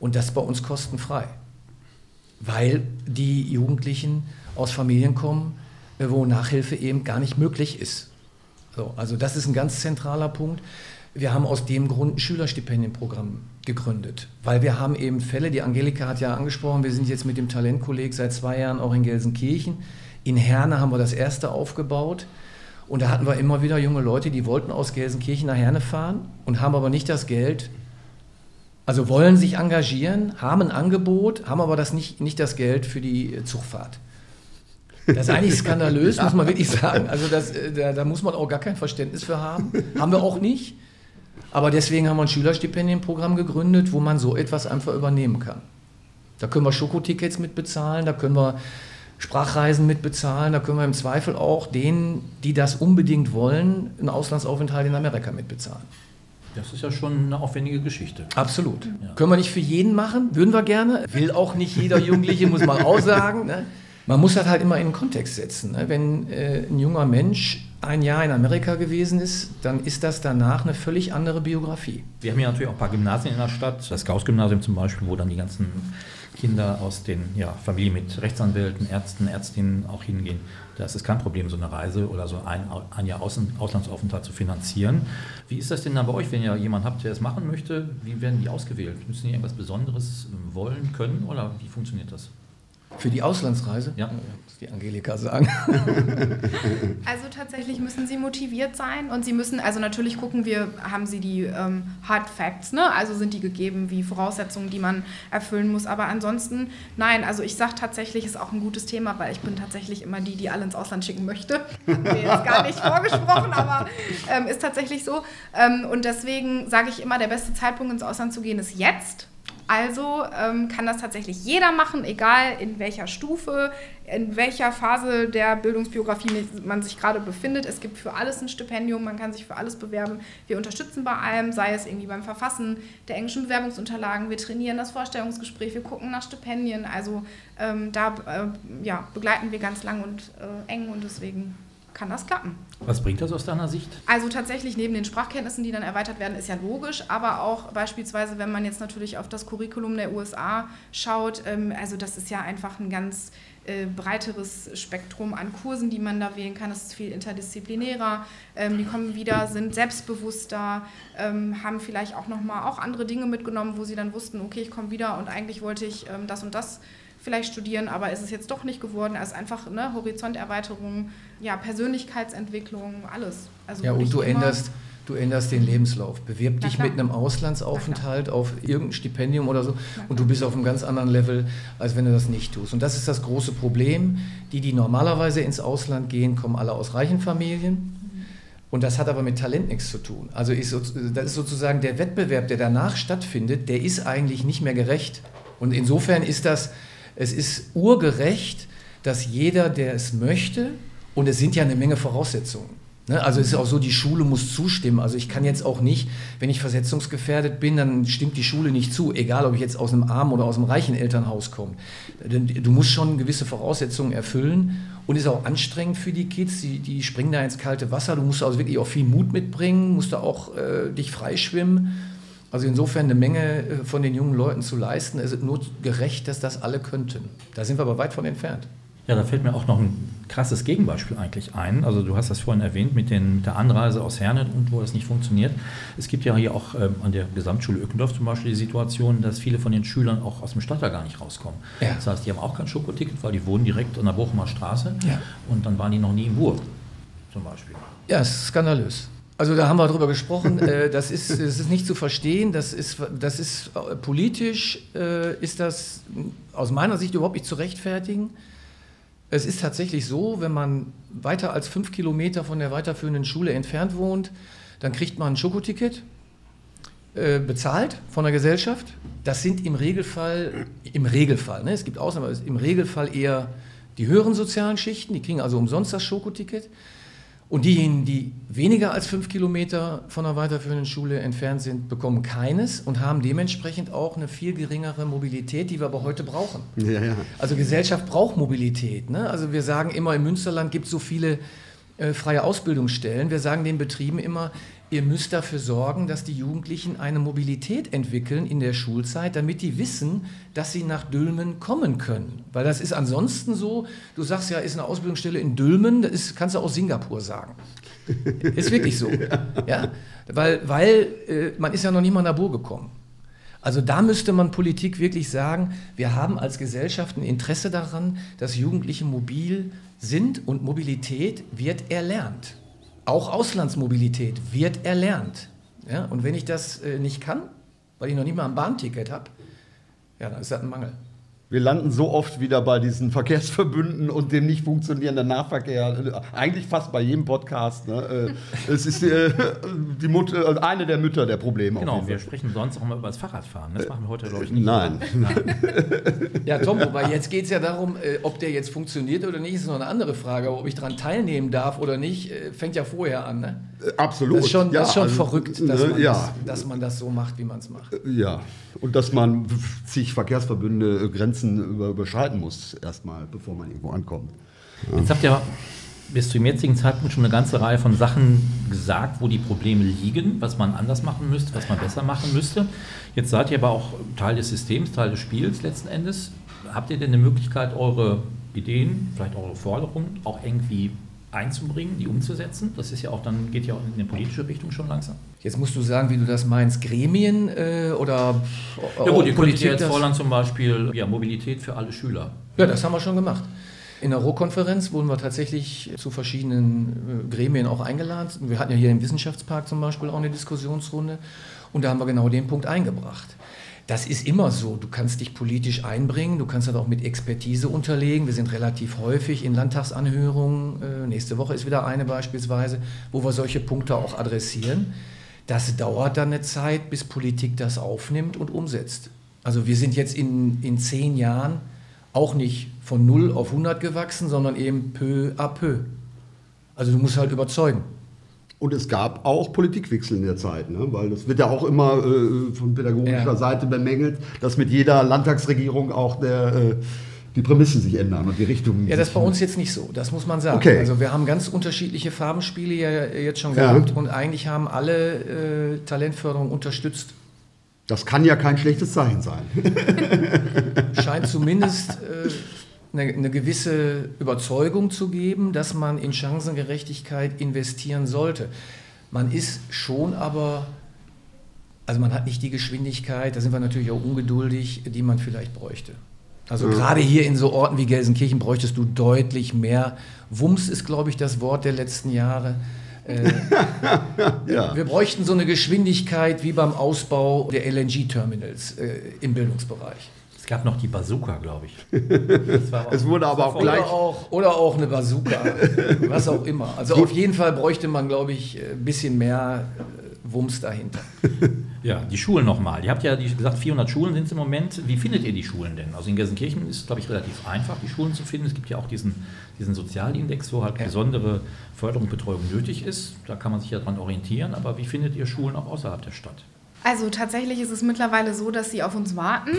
Und das bei uns kostenfrei, weil die Jugendlichen aus Familien kommen, äh, wo Nachhilfe eben gar nicht möglich ist. So, also das ist ein ganz zentraler Punkt. Wir haben aus dem Grund ein Schülerstipendienprogramm gegründet, weil wir haben eben Fälle, die Angelika hat ja angesprochen, wir sind jetzt mit dem Talentkolleg seit zwei Jahren auch in Gelsenkirchen. In Herne haben wir das erste aufgebaut. Und da hatten wir immer wieder junge Leute, die wollten aus Gelsenkirchen nach Herne fahren und haben aber nicht das Geld, also wollen sich engagieren, haben ein Angebot, haben aber das nicht, nicht das Geld für die Zugfahrt. Das ist eigentlich skandalös, muss man wirklich sagen. Also das, äh, da, da, muss man auch gar kein Verständnis für haben. Haben wir auch nicht. Aber deswegen haben wir ein Schülerstipendienprogramm gegründet, wo man so etwas einfach übernehmen kann. Da können wir Schokotickets mitbezahlen, da können wir Sprachreisen mitbezahlen, da können wir im Zweifel auch denen, die das unbedingt wollen, einen Auslandsaufenthalt in Amerika mitbezahlen. Das ist ja schon eine aufwendige Geschichte. Absolut. Ja. Können wir nicht für jeden machen, würden wir gerne. Will auch nicht jeder Jugendliche, muss man auch sagen. Ne? Man muss das halt immer in den Kontext setzen. Ne? Wenn äh, ein junger Mensch ein Jahr in Amerika gewesen ist, dann ist das danach eine völlig andere Biografie. Wir haben ja natürlich auch ein paar Gymnasien in der Stadt, das Gauss-Gymnasium zum Beispiel, wo dann die ganzen Kinder aus den ja, Familien mit Rechtsanwälten, Ärzten, Ärztinnen auch hingehen. Das ist kein Problem, so eine Reise oder so ein, ein Jahr Außen, Auslandsaufenthalt zu finanzieren. Wie ist das denn dann bei euch, wenn ihr jemanden habt, der es machen möchte? Wie werden die ausgewählt? Müssen die irgendwas Besonderes wollen, können oder wie funktioniert das? Für die Auslandsreise? Ja. Muss die Angelika sagen. *laughs* Also tatsächlich müssen sie motiviert sein und sie müssen, also natürlich gucken wir, haben sie die ähm, Hard Facts, ne? also sind die gegeben wie Voraussetzungen, die man erfüllen muss. Aber ansonsten, nein, also ich sage tatsächlich, ist auch ein gutes Thema, weil ich bin tatsächlich immer die, die alle ins Ausland schicken möchte. *laughs* Haben wir jetzt gar nicht vorgesprochen, aber ähm, ist tatsächlich so. Ähm, und deswegen sage ich immer, der beste Zeitpunkt ins Ausland zu gehen ist jetzt also ähm, kann das tatsächlich jeder machen, egal in welcher Stufe, in welcher Phase der Bildungsbiografie man sich gerade befindet. Es gibt für alles ein Stipendium, man kann sich für alles bewerben. Wir unterstützen bei allem, sei es irgendwie beim Verfassen der englischen Bewerbungsunterlagen, wir trainieren das Vorstellungsgespräch, wir gucken nach Stipendien. Also ähm, da äh, ja, begleiten wir ganz lang und äh, eng und deswegen kann das klappen. Was bringt das aus deiner Sicht? Also tatsächlich neben den Sprachkenntnissen, die dann erweitert werden, ist ja logisch, aber auch beispielsweise, wenn man jetzt natürlich auf das Curriculum der USA schaut, ähm, also das ist ja einfach ein ganz äh, breiteres Spektrum an Kursen, die man da wählen kann. Es ist viel interdisziplinärer. Ähm, die kommen wieder, sind selbstbewusster, ähm, haben vielleicht auch nochmal auch andere Dinge mitgenommen, wo sie dann wussten, okay, ich komme wieder und eigentlich wollte ich das und das vielleicht studieren, aber ist es jetzt doch nicht geworden. Also einfach ne, Horizonterweiterung, ja, Persönlichkeitsentwicklung, alles. Also ja, und du änderst, du änderst den Lebenslauf. Bewirb dich mit einem Auslandsaufenthalt auf irgendein Stipendium oder so und du bist auf einem ganz anderen Level, als wenn du das nicht tust. Und das ist das große Problem. Die, die normalerweise ins Ausland gehen, kommen alle aus reichen Familien. Und das hat aber mit Talent nichts zu tun. Also ist, das ist sozusagen der Wettbewerb, der danach stattfindet, der ist eigentlich nicht mehr gerecht. Und insofern ist das es ist urgerecht, dass jeder, der es möchte, und es sind ja eine Menge Voraussetzungen. Ne? Also es ist auch so, die Schule muss zustimmen. Also ich kann jetzt auch nicht, wenn ich versetzungsgefährdet bin, dann stimmt die Schule nicht zu, egal ob ich jetzt aus einem armen oder aus einem reichen Elternhaus komme. Du musst schon gewisse Voraussetzungen erfüllen und ist auch anstrengend für die Kids. Die, die springen da ins kalte Wasser. Du musst also wirklich auch viel Mut mitbringen, musst da auch äh, dich freischwimmen. Also insofern eine Menge äh, von den jungen Leuten zu leisten. Es ist nur gerecht, dass das alle könnten. Da sind wir aber weit von entfernt. Ja, da fällt mir auch noch ein krasses Gegenbeispiel eigentlich ein. Also du hast das vorhin erwähnt mit, den, mit der Anreise aus Herne und wo das nicht funktioniert. Es gibt ja hier auch ähm, an der Gesamtschule Ückendorf zum Beispiel die Situation, dass viele von den Schülern auch aus dem Stadtteil gar nicht rauskommen. Ja. Das heißt, die haben auch kein Schokoticket, weil die wohnen direkt an der Bochumer Straße ja. und dann waren die noch nie in Burg zum Beispiel. Ja, es ist skandalös. Also da haben wir drüber gesprochen. Äh, das, ist, das ist nicht zu verstehen. Das ist, das ist äh, politisch äh, ist das aus meiner Sicht überhaupt nicht zu rechtfertigen. Es ist tatsächlich so, wenn man weiter als fünf Kilometer von der weiterführenden Schule entfernt wohnt, dann kriegt man ein Schokoticket bezahlt von der Gesellschaft. Das sind im Regelfall, im Regelfall, ne, es gibt Ausnahmen, im Regelfall eher die höheren sozialen Schichten, die kriegen also umsonst das Schokoticket. Und diejenigen, die weniger als fünf Kilometer von einer weiterführenden Schule entfernt sind, bekommen keines und haben dementsprechend auch eine viel geringere Mobilität, die wir aber heute brauchen. Ja, ja. Also Gesellschaft braucht Mobilität. Ne? Also wir sagen immer, im Münsterland gibt es so viele äh, freie Ausbildungsstellen. Wir sagen den Betrieben immer, ihr müsst dafür sorgen, dass die Jugendlichen eine Mobilität entwickeln in der Schulzeit, damit die wissen, dass sie nach Dülmen kommen können. Weil das ist ansonsten so, du sagst ja, ist eine Ausbildungsstelle in Dülmen, das ist, kannst du auch Singapur sagen. *laughs* ist wirklich so. Ja? Weil, weil äh, man ist ja noch nicht mal nach Burg gekommen. Also da müsste man Politik wirklich sagen, wir haben als Gesellschaft ein Interesse daran, dass Jugendliche mobil sind und Mobilität wird erlernt. Auch Auslandsmobilität wird erlernt. Ja, und wenn ich das äh, nicht kann, weil ich noch nicht mal ein Bahnticket habe, ja, dann ist das ein Mangel. Wir landen so oft wieder bei diesen Verkehrsverbünden und dem nicht funktionierenden Nahverkehr. Eigentlich fast bei jedem Podcast. Ne? Äh, es ist äh, die Mutter, also eine der Mütter der Probleme. Genau, wir sprechen sonst auch mal über das Fahrradfahren. Das machen wir heute, glaube ich, nicht. Nein. Nein. ja, Tom, wobei jetzt geht es ja darum, äh, ob der jetzt funktioniert oder nicht, ist noch eine andere Frage. Aber ob ich daran teilnehmen darf oder nicht, fängt ja vorher an. Ne? Absolut. Das ist schon, ja, das ist schon also, verrückt, dass, ne, man ja. das, dass man das so macht, wie man es macht. Ja, und dass man zig Verkehrsverbünde Grenzen über, überschreiten muss, erstmal, bevor man irgendwo ankommt. Jetzt habt ihr bis zum jetzigen Zeitpunkt schon eine ganze Reihe von Sachen gesagt, wo die Probleme liegen, was man anders machen müsste, was man besser machen müsste. Jetzt seid ihr aber auch Teil des Systems, Teil des Spiels letzten Endes. Habt ihr denn eine Möglichkeit, eure Ideen, vielleicht eure Forderungen auch irgendwie einzubringen, die umzusetzen? Das ist ja auch dann geht ja auch in eine politische Richtung schon langsam. Jetzt musst du sagen, wie du das meinst, Gremien äh, oder Ja gut, ihr könntet jetzt fordern zum Beispiel ja, Mobilität für alle Schüler. Ja, das haben wir schon gemacht. In der Ruhrkonferenz wurden wir tatsächlich zu verschiedenen äh, Gremien auch eingeladen. Wir hatten ja hier im Wissenschaftspark zum Beispiel auch eine Diskussionsrunde und da haben wir genau den Punkt eingebracht. Das ist immer so. Du kannst dich politisch einbringen, du kannst das auch mit Expertise unterlegen. Wir sind relativ häufig in Landtagsanhörungen. Äh, nächste Woche ist wieder eine beispielsweise, wo wir solche Punkte auch adressieren. Das dauert dann eine Zeit, bis Politik das aufnimmt und umsetzt. Also wir sind jetzt in, in zehn Jahren auch nicht von 0 auf 100 gewachsen, sondern eben peu à peu. Also du musst halt überzeugen. Und es gab auch Politikwechsel in der Zeit, ne? weil das wird ja auch immer äh, von pädagogischer Ja. Seite bemängelt, dass mit jeder Landtagsregierung auch der, äh, die Prämissen sich ändern und die Richtung. Ja, das ist bei uns jetzt nicht so, das muss man sagen. Okay. Also wir haben ganz unterschiedliche Farbenspiele ja jetzt schon Ja. gehabt und eigentlich haben alle äh, Talentförderung unterstützt. Das kann ja kein schlechtes Zeichen sein. *laughs* Scheint zumindest äh, eine, eine gewisse Überzeugung zu geben, dass man in Chancengerechtigkeit investieren sollte. Man ist schon aber, also man hat nicht die Geschwindigkeit, da sind wir natürlich auch ungeduldig, die man vielleicht bräuchte. Also gerade hier in so Orten wie Gelsenkirchen bräuchtest du deutlich mehr. Wumms ist, glaube ich, das Wort der letzten Jahre. Äh, *laughs* Ja. wir bräuchten so eine Geschwindigkeit wie beim Ausbau der LNG-Terminals äh, im Bildungsbereich. Es gab noch die Bazooka, glaube ich. *laughs* Das war Es wurde aber auch gleich. Oder auch, oder auch eine Bazooka, *laughs* was auch immer. Also auf jeden Fall bräuchte man, glaube ich, ein bisschen mehr äh, Wumms dahinter. *laughs* Ja, die Schulen nochmal. Ihr habt ja die, gesagt, 400 Schulen sind es im Moment. Wie findet ihr die Schulen denn? Also in Gelsenkirchen ist es, glaube ich, relativ einfach, die Schulen zu finden. Es gibt ja auch diesen, diesen Sozialindex, wo halt Ja. besondere Förderung, Betreuung nötig ist. Da kann man sich ja dran orientieren. Aber wie findet ihr Schulen auch außerhalb der Stadt? Also tatsächlich ist es mittlerweile so, dass sie auf uns warten. *laughs*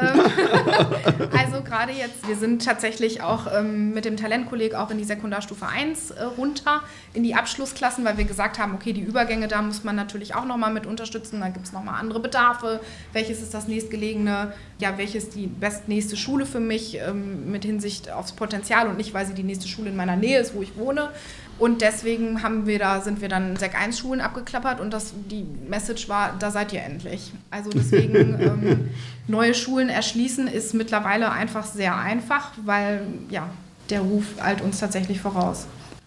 Ähm, *laughs* also gerade jetzt, wir sind tatsächlich auch ähm, mit dem Talentkolleg auch in die Sekundarstufe 1 äh, runter, in die Abschlussklassen, weil wir gesagt haben, okay, die Übergänge, da muss man natürlich auch nochmal mit unterstützen. Da gibt es nochmal andere Bedarfe. Welches ist das nächstgelegene, ja, welches die bestnächste Schule für mich ähm, mit Hinsicht aufs Potenzial und nicht, weil sie die nächste Schule in meiner Nähe ist, wo ich wohne. Und deswegen haben wir da, sind wir dann Sek 1 Schulen abgeklappert und das, die Message war, da seid ihr endlich. Also deswegen *laughs* ähm, neue Schulen erschließen ist mittlerweile einfach sehr einfach, weil ja, der Ruf eilt uns tatsächlich voraus.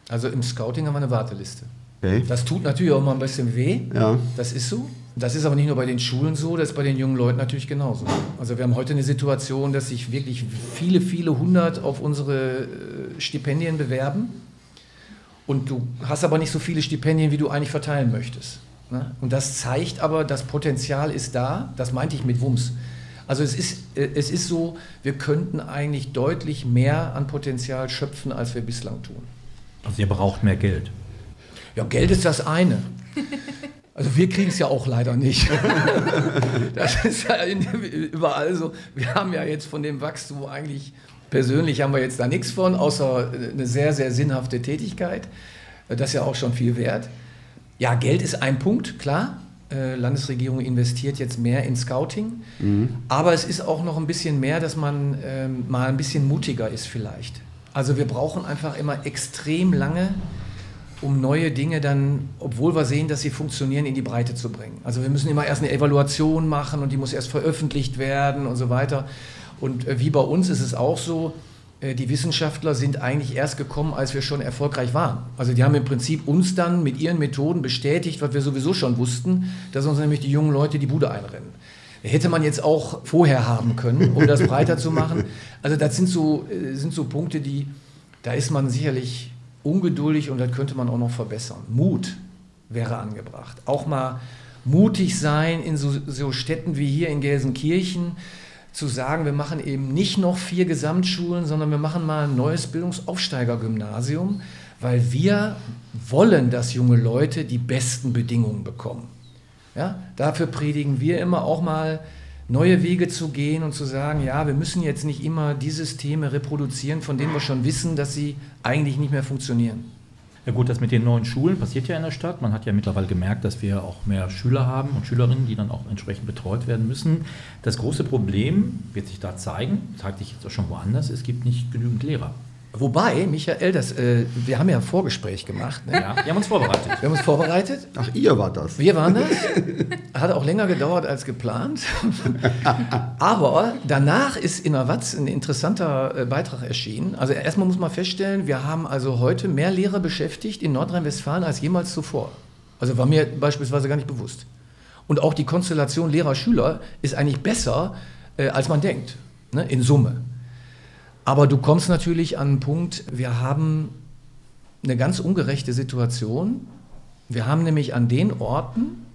Also im Scouting haben wir eine Warteliste. Okay. Das tut natürlich auch mal ein bisschen weh. Ja. Das ist so. Das ist aber nicht nur bei den Schulen so, das ist bei den jungen Leuten natürlich genauso. Also wir haben heute eine Situation, dass sich wirklich viele, viele hundert auf unsere äh, Stipendien bewerben. Und du hast aber nicht so viele Stipendien, wie du eigentlich verteilen möchtest. Ne? Und das zeigt aber, das Potenzial ist da. Das meinte ich mit Wumms. Also es ist, äh, es ist so, wir könnten eigentlich deutlich mehr an Potenzial schöpfen, als wir bislang tun. Also ihr braucht mehr Geld. Ja, Geld ist das eine. *laughs* Also wir kriegen es ja auch leider nicht. *laughs* Das ist ja überall so. Wir haben ja jetzt von dem Wachstum eigentlich, persönlich haben wir jetzt da nichts von, außer eine sehr, sehr sinnhafte Tätigkeit. Das ist ja auch schon viel wert. Ja, Geld ist ein Punkt, klar. Äh, Landesregierung investiert jetzt mehr in Scouting. Aber es ist auch noch ein bisschen mehr, dass man ähm, mal ein bisschen mutiger ist vielleicht. Also wir brauchen einfach immer extrem lange, um neue Dinge dann, obwohl wir sehen, dass sie funktionieren, in die Breite zu bringen. Also wir müssen immer erst eine Evaluation machen und die muss erst veröffentlicht werden und so weiter. Und äh, wie bei uns ist es auch so, äh, die Wissenschaftler sind eigentlich erst gekommen, als wir schon erfolgreich waren. Also die haben im Prinzip uns dann mit ihren Methoden bestätigt, was wir sowieso schon wussten, dass uns nämlich die jungen Leute die Bude einrennen. Hätte man jetzt auch vorher haben können, um das breiter zu machen. Also das sind so, äh, sind so Punkte, die, da ist man sicherlich ungeduldig und das könnte man auch noch verbessern. Mut wäre angebracht. Auch mal mutig sein in so, so Städten wie hier in Gelsenkirchen zu sagen, wir machen eben nicht noch vier Gesamtschulen, sondern wir machen mal ein neues Bildungsaufsteigergymnasium, weil wir wollen, dass junge Leute die besten Bedingungen bekommen. Ja, dafür predigen wir immer auch mal neue Wege zu gehen und zu sagen, ja, wir müssen jetzt nicht immer die Systeme reproduzieren, von denen wir schon wissen, dass sie eigentlich nicht mehr funktionieren. Ja gut, das mit den neuen Schulen passiert ja in der Stadt. Man hat ja mittlerweile gemerkt, dass wir auch mehr Schüler haben und Schülerinnen, die dann auch entsprechend betreut werden müssen. Das große Problem wird sich da zeigen, zeigt sich jetzt auch schon woanders, es gibt nicht genügend Lehrer. Wobei, Michael, das, äh, wir haben ja ein Vorgespräch gemacht. Ne? Ja, wir haben uns vorbereitet. Wir haben uns vorbereitet. Ach, ihr wart das. Wir waren das. Hat auch länger gedauert als geplant. Aber danach ist in der Watz ein interessanter äh, Beitrag erschienen. Also erstmal muss man feststellen, wir haben also heute mehr Lehrer beschäftigt in Nordrhein-Westfalen als jemals zuvor. Also war mir beispielsweise gar nicht bewusst. Und auch die Konstellation Lehrer-Schüler ist eigentlich besser, äh, als man denkt, ne? in Summe. Aber du kommst natürlich an einen Punkt, wir haben eine ganz ungerechte Situation. Wir haben nämlich an den Orten,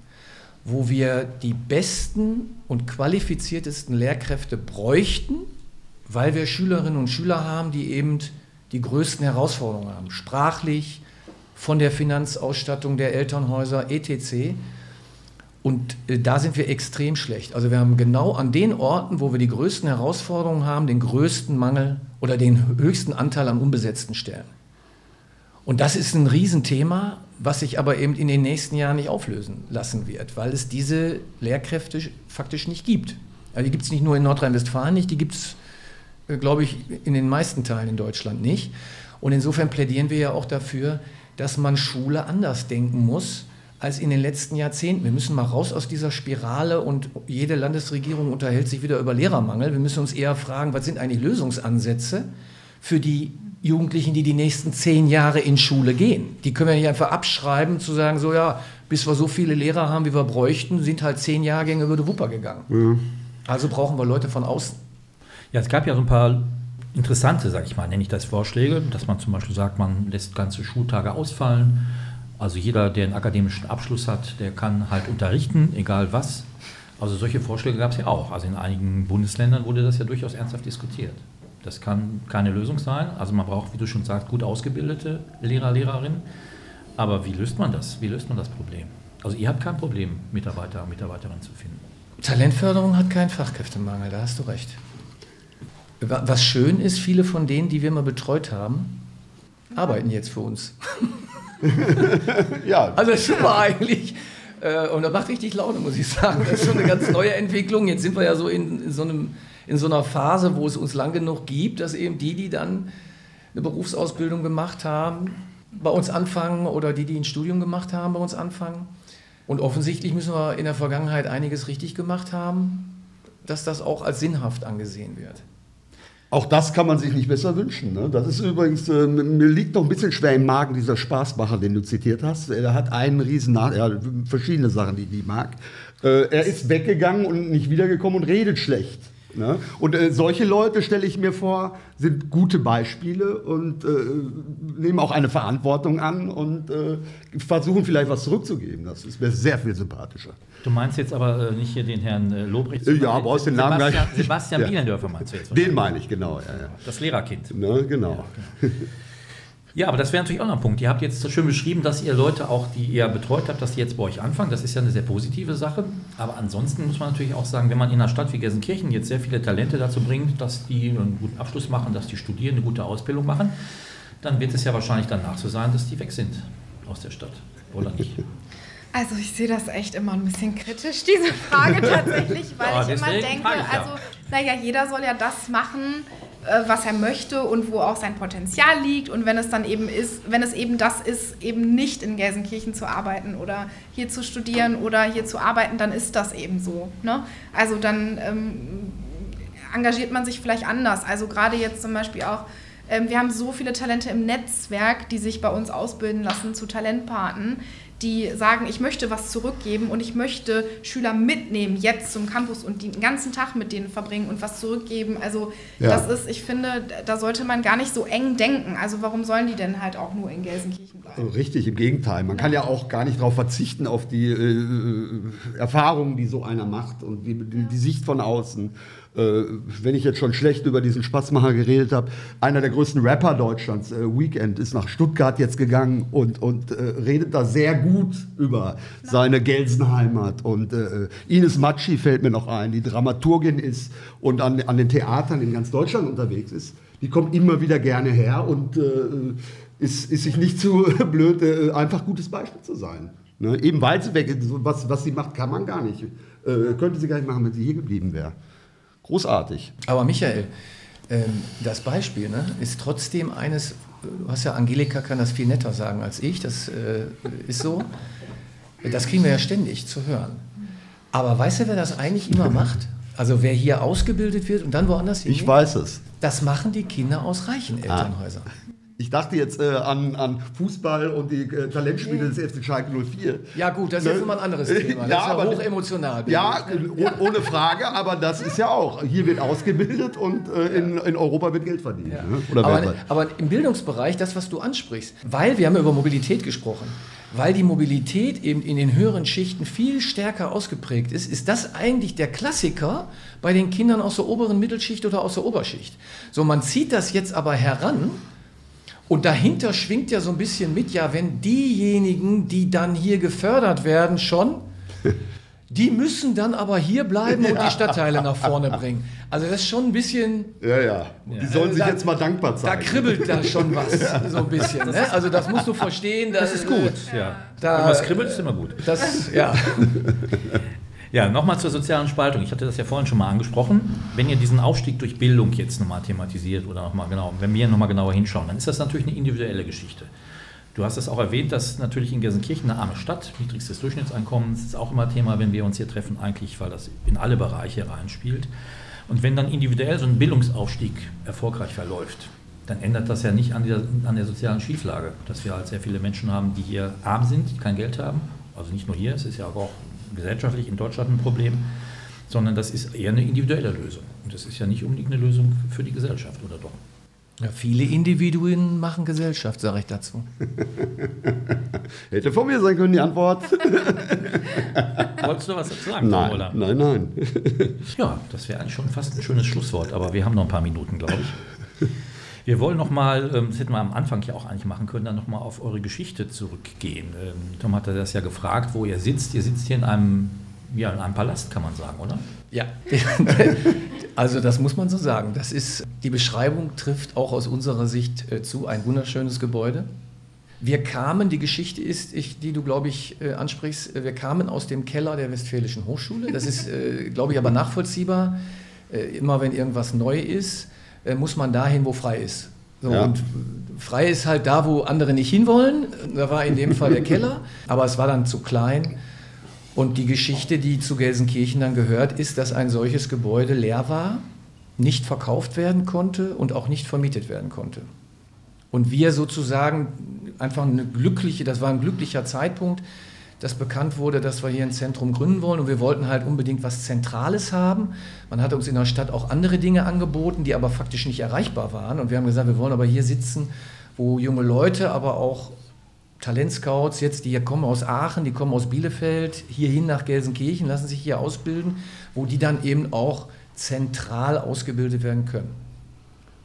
wo wir die besten und qualifiziertesten Lehrkräfte bräuchten, weil wir Schülerinnen und Schüler haben, die eben die größten Herausforderungen haben, sprachlich, von der Finanzausstattung der Elternhäuser, etc. Und äh, da sind wir extrem schlecht. Also wir haben genau an den Orten, wo wir die größten Herausforderungen haben, den größten Mangel oder den höchsten Anteil an unbesetzten Stellen. Und das ist ein Riesenthema, was sich aber eben in den nächsten Jahren nicht auflösen lassen wird, weil es diese Lehrkräfte faktisch nicht gibt. Also die gibt es nicht nur in Nordrhein-Westfalen nicht, die gibt es, äh, glaube ich, in den meisten Teilen in Deutschland nicht. Und insofern plädieren wir ja auch dafür, dass man Schule anders denken muss als in den letzten Jahrzehnten. Wir müssen mal raus aus dieser Spirale und jede Landesregierung unterhält sich wieder über Lehrermangel. Wir müssen uns eher fragen, was sind eigentlich Lösungsansätze für die Jugendlichen, die die nächsten zehn Jahre in Schule gehen. Die können wir nicht einfach abschreiben, zu sagen, so ja, bis wir so viele Lehrer haben, wie wir bräuchten, sind halt zehn Jahrgänge über die Wupper gegangen. Mhm. Also brauchen wir Leute von außen. Ja, es gab ja so ein paar interessante, sag ich mal, nenne ich das Vorschläge, dass man zum Beispiel sagt, man lässt ganze Schultage ausfallen also jeder, der einen akademischen Abschluss hat, der kann halt unterrichten, egal was. Also solche Vorschläge gab es ja auch. Also in einigen Bundesländern wurde das ja durchaus ernsthaft diskutiert. Das kann keine Lösung sein. Also man braucht, wie du schon sagst, gut ausgebildete Lehrer, Lehrerinnen. Aber wie löst man das? Wie löst man das Problem? Also ihr habt kein Problem, Mitarbeiter, Mitarbeiterinnen zu finden. Talentförderung hat keinen Fachkräftemangel, da hast du recht. Was schön ist, viele von denen, die wir mal betreut haben, arbeiten jetzt für uns. *laughs* ja. *laughs* Also super eigentlich. Äh, und das macht richtig Laune, muss ich sagen. Das ist schon eine ganz neue Entwicklung. Jetzt sind wir ja so in, in, so, einem, in so einer Phase, wo es uns lang genug gibt, dass eben die, die dann eine Berufsausbildung gemacht haben, bei uns anfangen oder die, die ein Studium gemacht haben, bei uns anfangen. Und offensichtlich müssen wir in der Vergangenheit einiges richtig gemacht haben, dass das auch als sinnhaft angesehen wird. Auch das kann man sich nicht besser wünschen. Ne? Das ist übrigens, äh, mir liegt noch ein bisschen schwer im Magen dieser Spaßmacher, den du zitiert hast. Er hat einen riesen, ja, verschiedene Sachen, die ich mag. Äh, er ist weggegangen und nicht wiedergekommen und redet schlecht. Ne? Und äh, solche Leute, stelle ich mir vor, sind gute Beispiele und äh, nehmen auch eine Verantwortung an und äh, versuchen vielleicht was zurückzugeben. Das ist mir sehr viel sympathischer. Du meinst jetzt aber äh, nicht hier den Herrn äh, Lobrecht? Ja, brauchst den Namen Sebastian, gleich. Sebastian. Bielendörfer meinst du jetzt? Den meine ich, genau. Ja, ja. Das Lehrerkind. Ne, genau. Ja, *laughs* Ja, aber das wäre natürlich auch noch ein Punkt. Ihr habt jetzt so schön beschrieben, dass ihr Leute auch, die ihr betreut habt, dass die jetzt bei euch anfangen. Das ist ja eine sehr positive Sache. Aber ansonsten muss man natürlich auch sagen, wenn man in einer Stadt wie Gelsenkirchen jetzt sehr viele Talente dazu bringt, dass die einen guten Abschluss machen, dass die studieren, eine gute Ausbildung machen, dann wird es ja wahrscheinlich danach so sein, dass die weg sind aus der Stadt. Oder nicht? *laughs* Also ich sehe das echt immer ein bisschen kritisch, diese Frage tatsächlich, weil ja, ich immer denke, ja. also naja, jeder soll ja das machen, was er möchte und wo auch sein Potenzial liegt. Und wenn es dann eben ist, wenn es eben das ist, eben nicht in Gelsenkirchen zu arbeiten oder hier zu studieren oder hier zu arbeiten, dann ist das eben so. Ne? Also dann ähm, engagiert man sich vielleicht anders. Also gerade jetzt zum Beispiel auch, ähm, wir haben so viele Talente im Netzwerk, die sich bei uns ausbilden lassen zu Talentpaten die sagen, ich möchte was zurückgeben und ich möchte Schüler mitnehmen jetzt zum Campus und den ganzen Tag mit denen verbringen und was zurückgeben. Also ja. das ist, ich finde, da sollte man gar nicht so eng denken. Also warum sollen die denn halt auch nur in Gelsenkirchen bleiben? Richtig, im Gegenteil. Man ja. kann ja auch gar nicht darauf verzichten, auf die äh, Erfahrungen, die so einer macht und die, die, die Sicht von außen. Äh, wenn ich jetzt schon schlecht über diesen Spaßmacher geredet habe, einer der größten Rapper Deutschlands, äh, Weekend, ist nach Stuttgart jetzt gegangen und, und äh, redet da sehr gut über seine Gelsenheimat. Und äh, Ines Matschi fällt mir noch ein, die Dramaturgin ist und an, an den Theatern in ganz Deutschland unterwegs ist. Die kommt immer wieder gerne her und äh, ist, ist sich nicht zu *laughs* blöd, äh, einfach gutes Beispiel zu sein. Ne? Eben weil sie weg ist, was, was sie macht, kann man gar nicht. könnte sie gar nicht machen, wenn sie hier geblieben wäre. Großartig. Aber Michael, ähm, das Beispiel ne, ist trotzdem eines, du hast ja, Angelika kann das viel netter sagen als ich, das äh, ist so. Das kriegen wir ja ständig zu hören. Aber weißt du, wer das eigentlich immer macht? Also wer hier ausgebildet wird und dann woanders hin? Ich weiß es. Das machen die Kinder aus reichen ah. Elternhäusern. Ah. Ich dachte jetzt äh, an, an Fußball und die äh, Talentspiele des FC Schalke 04. Ja gut, das ist ne? immer ein anderes *laughs* Thema. Das ja, ist ja aber, hochemotional. Ja, ja, ohne Frage, aber das ist ja auch. Hier wird ausgebildet und äh, in, in Europa wird Geld verdient. Ja. Ne? aber, aber im Bildungsbereich, das, was du ansprichst, weil wir haben über Mobilität gesprochen, weil die Mobilität eben in den höheren Schichten viel stärker ausgeprägt ist, ist das eigentlich der Klassiker bei den Kindern aus der oberen Mittelschicht oder aus der Oberschicht. So, man zieht das jetzt aber heran und dahinter schwingt ja so ein bisschen mit, ja, wenn diejenigen, die dann hier gefördert werden, schon, *laughs* die müssen dann aber hier bleiben und die Stadtteile nach vorne bringen. Also das ist schon ein bisschen. Ja, ja. Die sollen sich da, jetzt mal dankbar zeigen. Da kribbelt da schon was, *laughs* so ein bisschen. Ne? Also das musst du *laughs* verstehen. Das, das ist gut, ja. Da, Wenn was kribbelt, ist immer gut. Das, ja. Ja, nochmal zur sozialen Spaltung. Ich hatte das ja vorhin schon mal angesprochen. Wenn ihr diesen Aufstieg durch Bildung jetzt nochmal thematisiert oder nochmal genau, wenn wir nochmal genauer hinschauen, dann ist das natürlich eine individuelle Geschichte. Du hast es auch erwähnt, dass natürlich in Gelsenkirchen eine arme Stadt, niedrigstes Durchschnittseinkommen, das ist auch immer Thema, wenn wir uns hier treffen, eigentlich, weil das in alle Bereiche reinspielt. Und wenn dann individuell so ein Bildungsaufstieg erfolgreich verläuft, dann ändert das ja nicht an der, an der sozialen Schieflage, dass wir halt sehr viele Menschen haben, die hier arm sind, die kein Geld haben. Also nicht nur hier, es ist ja auch gesellschaftlich in Deutschland ein Problem, sondern das ist eher eine individuelle Lösung. Und das ist ja nicht unbedingt eine Lösung für die Gesellschaft, oder doch? Ja, viele Individuen machen Gesellschaft, sage ich dazu. *laughs* Hätte von mir sein können, die Antwort. *laughs* Wolltest du was dazu sagen, nein, oder? Nein, nein. ja, das wäre eigentlich schon fast ein schönes Schlusswort, aber wir haben noch ein paar Minuten, glaube ich. *laughs* Wir wollen nochmal, ähm, das hätten wir am Anfang ja auch eigentlich machen können, dann nochmal auf eure Geschichte zurückgehen. Ähm, Tom hat das ja gefragt, wo ihr sitzt. Ihr sitzt hier in einem, ja, in einem Palast, kann man sagen, oder? Ja, *laughs* also das muss man so sagen. Das ist, die Beschreibung trifft auch aus unserer Sicht äh, zu, ein wunderschönes Gebäude. Wir kamen, die Geschichte ist, ich, die du, glaube ich, äh, ansprichst, äh, wir kamen aus dem Keller der Westfälischen Hochschule. Das ist, äh, glaube ich, aber nachvollziehbar. Äh, immer wenn irgendwas neu ist, muss man dahin, wo frei ist. So, ja. Und frei ist halt da, wo andere nicht hinwollen. Da war in dem Fall der *laughs* Keller, aber es war dann zu klein. Und die Geschichte, die zu Gelsenkirchen dann gehört, ist, dass ein solches Gebäude leer war, nicht verkauft werden konnte und auch nicht vermietet werden konnte. Und wir sozusagen einfach eine glückliche, das war ein glücklicher Zeitpunkt, dass bekannt wurde, dass wir hier ein Zentrum gründen wollen und wir wollten halt unbedingt was Zentrales haben. Man hatte uns in der Stadt auch andere Dinge angeboten, die aber faktisch nicht erreichbar waren und wir haben gesagt, wir wollen aber hier sitzen, wo junge Leute, aber auch Talentscouts jetzt, die hier kommen aus Aachen, die kommen aus Bielefeld, hierhin nach Gelsenkirchen, lassen sich hier ausbilden, wo die dann eben auch zentral ausgebildet werden können.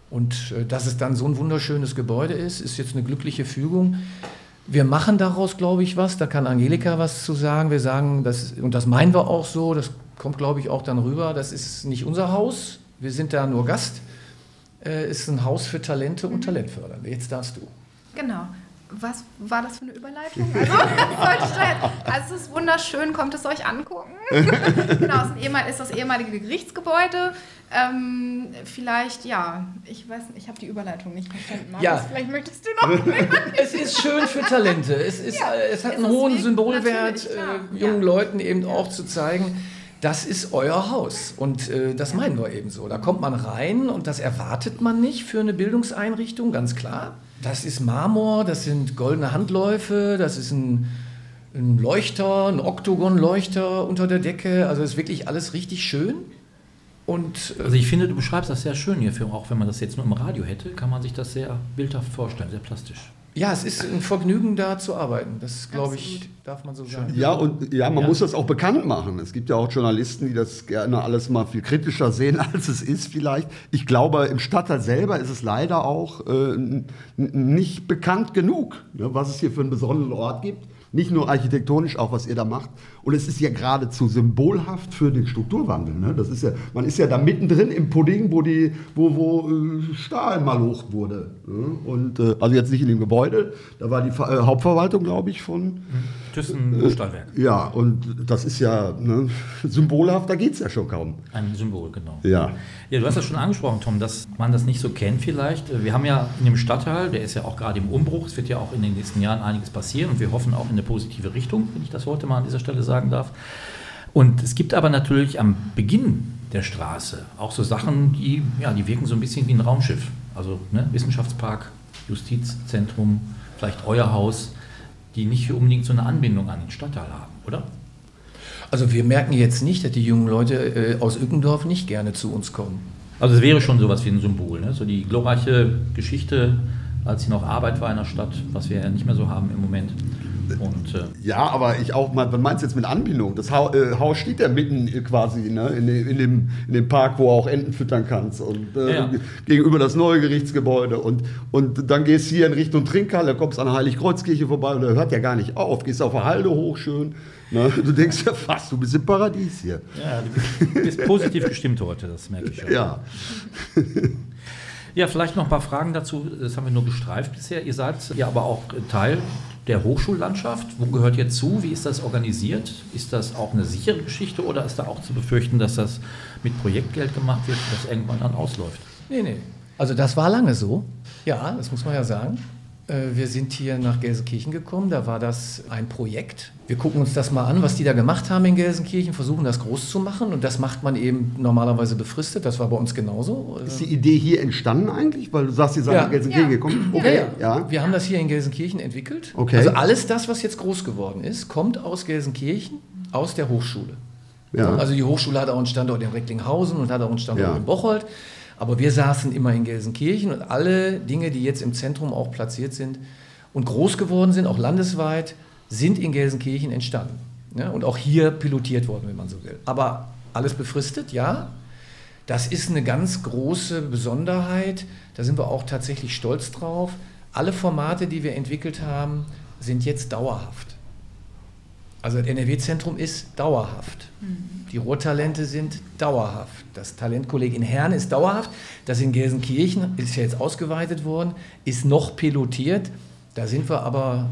Und äh, dass es dann so ein wunderschönes Gebäude ist, ist jetzt eine glückliche Fügung. Wir machen daraus, glaube ich, was. Da kann Angelika was zu sagen. Wir sagen, das, und das meinen wir auch so, das kommt, glaube ich, auch dann rüber. Das ist nicht unser Haus. Wir sind da nur Gast. Es äh, ist ein Haus für Talente und Talentförderende. Jetzt darfst du. Genau. Was war das für eine Überleitung? Also, *laughs* also es ist wunderschön, kommt es euch angucken. *laughs* genau, es ist, das ehemalige Gerichtsgebäude. Ähm, vielleicht, ja, ich weiß nicht, ich habe die Überleitung nicht verstanden. Markus, ja. Vielleicht möchtest du noch. *laughs* es ist schön für Talente. Es, ist, ja, es hat einen hohen Symbolwert, äh, jungen ja. Leuten eben auch zu zeigen, das ist euer Haus. Und äh, das meinen wir eben so. Da kommt man rein und das erwartet man nicht für eine Bildungseinrichtung, ganz klar. Das ist Marmor, das sind goldene Handläufe, das ist ein, ein Leuchter, ein Oktogon-Leuchter unter der Decke. Also ist wirklich alles richtig schön. Und, äh also ich finde, du beschreibst das sehr schön hier, auch wenn man das jetzt nur im Radio hätte, kann man sich das sehr bildhaft vorstellen, sehr plastisch. Ja, es ist ein Vergnügen, da zu arbeiten. Das, glaube ich, darf man so sagen. Ja, und ja, man ja. muss das auch bekannt machen. Es gibt ja auch Journalisten, die das gerne alles mal viel kritischer sehen, *laughs* als es ist vielleicht. Ich glaube, im Stadtteil selber ist es leider auch äh, nicht bekannt genug, ne, was es hier für einen besonderen Ort gibt. Nicht nur architektonisch, auch was ihr da macht. Und es ist ja geradezu symbolhaft für den Strukturwandel. Ne? Das ist ja, man ist ja da mittendrin im Pudding, wo, die, wo, wo äh, Stahl malocht wurde. Ne? Und, äh, also jetzt nicht in dem Gebäude, da war die äh, Hauptverwaltung, glaube ich, von. Mhm Thyssen-Stahlwerk. Äh, ja, und das ist ja ne, symbolhaft, da geht es ja schon kaum. Ein Symbol, genau. Ja. Ja, du hast das schon angesprochen, Tom, dass man das nicht so kennt vielleicht. Wir haben ja in dem Stadtteil, der ist ja auch gerade im Umbruch, es wird ja auch in den nächsten Jahren einiges passieren und wir hoffen auch in eine positive Richtung, wenn ich das heute mal an dieser Stelle sagen darf. Und es gibt aber natürlich am Beginn der Straße auch so Sachen, die, ja, die wirken so ein bisschen wie ein Raumschiff. Also ne, Wissenschaftspark, Justizzentrum, vielleicht euer Haus die nicht unbedingt so eine Anbindung an den Stadtteil haben, oder? Also wir merken jetzt nicht, dass die jungen Leute äh, aus Ückendorf nicht gerne zu uns kommen. Also es wäre schon sowas wie ein Symbol, ne? so die glorreiche Geschichte, als sie noch Arbeit war in der Stadt, was wir ja nicht mehr so haben im Moment. Und, äh ja, aber ich auch mal, was meinst du jetzt mit Anbindung? Das Haus, äh, Haus steht ja mitten quasi ne? in, dem, in, dem, in dem Park, wo du auch Enten füttern kannst. Und äh, ja. gegenüber das neue Gerichtsgebäude. Und, und dann gehst du hier in Richtung Trinkhalle, kommst an der Heiligkreuzkirche vorbei und da hört ja gar nicht auf. Gehst auf der Halde hoch schön. Ne? *laughs* Du denkst ja fast, du bist im Paradies hier. Ja, du bist positiv gestimmt heute, das merke ich schon. Ja. Ja, vielleicht noch ein paar Fragen dazu. Das haben wir nur gestreift bisher. Ihr seid ja aber auch Teil der Hochschullandschaft. Wo gehört ihr zu? Wie ist das organisiert? Ist das auch eine sichere Geschichte oder ist da auch zu befürchten, dass das mit Projektgeld gemacht wird und das irgendwann dann ausläuft? Nee, nee. Also das war lange so. Ja, das muss man ja sagen. Äh, wir sind hier nach Gelsenkirchen gekommen, da war das ein Projekt. Wir gucken uns das mal an, was die da gemacht haben in Gelsenkirchen, versuchen das groß zu machen und das macht man eben normalerweise befristet, das war bei uns genauso. Ist die Idee hier entstanden eigentlich? Weil du sagst, ihr seid ja. nach Gelsenkirchen ja. gekommen. Okay. Ja, ja, ja. Wir haben das hier in Gelsenkirchen entwickelt. Okay. Also alles das, was jetzt groß geworden ist, kommt aus Gelsenkirchen, aus der Hochschule. Ja. Also die Hochschule hat auch einen Standort in Recklinghausen und hat auch einen Standort in Bocholt. Aber wir saßen immer in Gelsenkirchen und alle Dinge, die jetzt im Zentrum auch platziert sind und groß geworden sind, auch landesweit, sind in Gelsenkirchen entstanden. Ja, und auch hier pilotiert worden, wenn man so will. Aber alles befristet, ja. Das ist eine ganz große Besonderheit. Da sind wir auch tatsächlich stolz drauf. Alle Formate, die wir entwickelt haben, sind jetzt dauerhaft. Also das NRW-Zentrum ist dauerhaft. Mhm. Die Rohtalente sind dauerhaft. Das Talentkolleg in Herne ist dauerhaft. Das in Gelsenkirchen ist ja jetzt ausgeweitet worden, ist noch pilotiert. Da sind wir aber,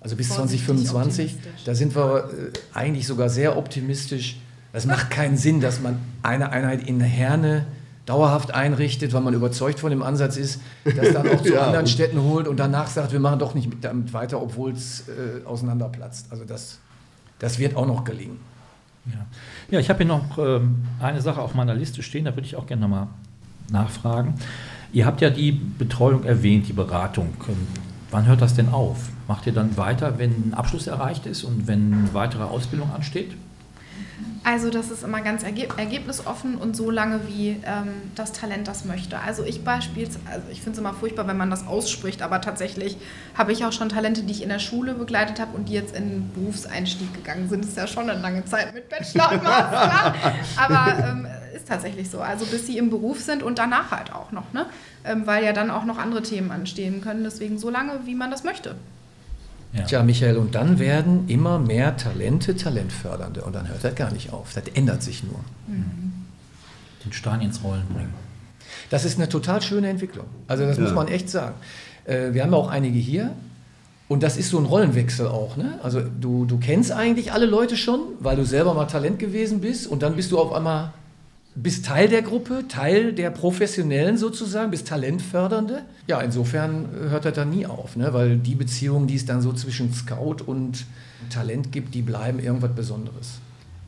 also bis 2025, da sind wir äh, eigentlich sogar sehr optimistisch. Es macht keinen Sinn, dass man eine Einheit in Herne dauerhaft einrichtet, weil man überzeugt von dem Ansatz ist, das dann auch *laughs* zu ja. anderen Städten holt und danach sagt, wir machen doch nicht damit weiter, obwohl es äh, auseinanderplatzt. Also das, das wird auch noch gelingen. Ja, ja ich habe hier noch ähm, eine Sache auf meiner Liste stehen, da würde ich auch gerne nochmal nachfragen. Ihr habt ja die Betreuung erwähnt, die Beratung. Ähm, wann hört das denn auf? Macht ihr dann weiter, wenn ein Abschluss erreicht ist und wenn weitere Ausbildung ansteht? Also das ist immer ganz ergeb ergebnisoffen und so lange, wie ähm, das Talent das möchte. Also ich beispielsweise, also ich finde es immer furchtbar, wenn man das ausspricht, aber tatsächlich habe ich auch schon Talente, die ich in der Schule begleitet habe und die jetzt in den Berufseinstieg gegangen sind. Das ist ja schon eine lange Zeit mit Bachelor und Master. aber ähm, ist tatsächlich so. Also bis sie im Beruf sind und danach halt auch noch, ne? Ähm, weil ja dann auch noch andere Themen anstehen können. Deswegen so lange, wie man das möchte. Ja. Tja, Michael, und dann werden immer mehr Talente Talentfördernde und dann hört das gar nicht auf. Das ändert sich nur. Mhm. Den Stein ins Rollen bringen. Das ist eine total schöne Entwicklung. Also das ja. muss man echt sagen. Äh, wir haben auch einige hier Und das ist so ein Rollenwechsel auch. Ne? Also du, du kennst eigentlich alle Leute schon, weil du selber mal Talent gewesen bist und dann bist du auf einmal bist Teil der Gruppe, Teil der Professionellen sozusagen, bist Talentfördernde. Ja, insofern hört das dann nie auf, ne? weil die Beziehungen, die es dann so zwischen Scout und Talent gibt, die bleiben irgendwas Besonderes.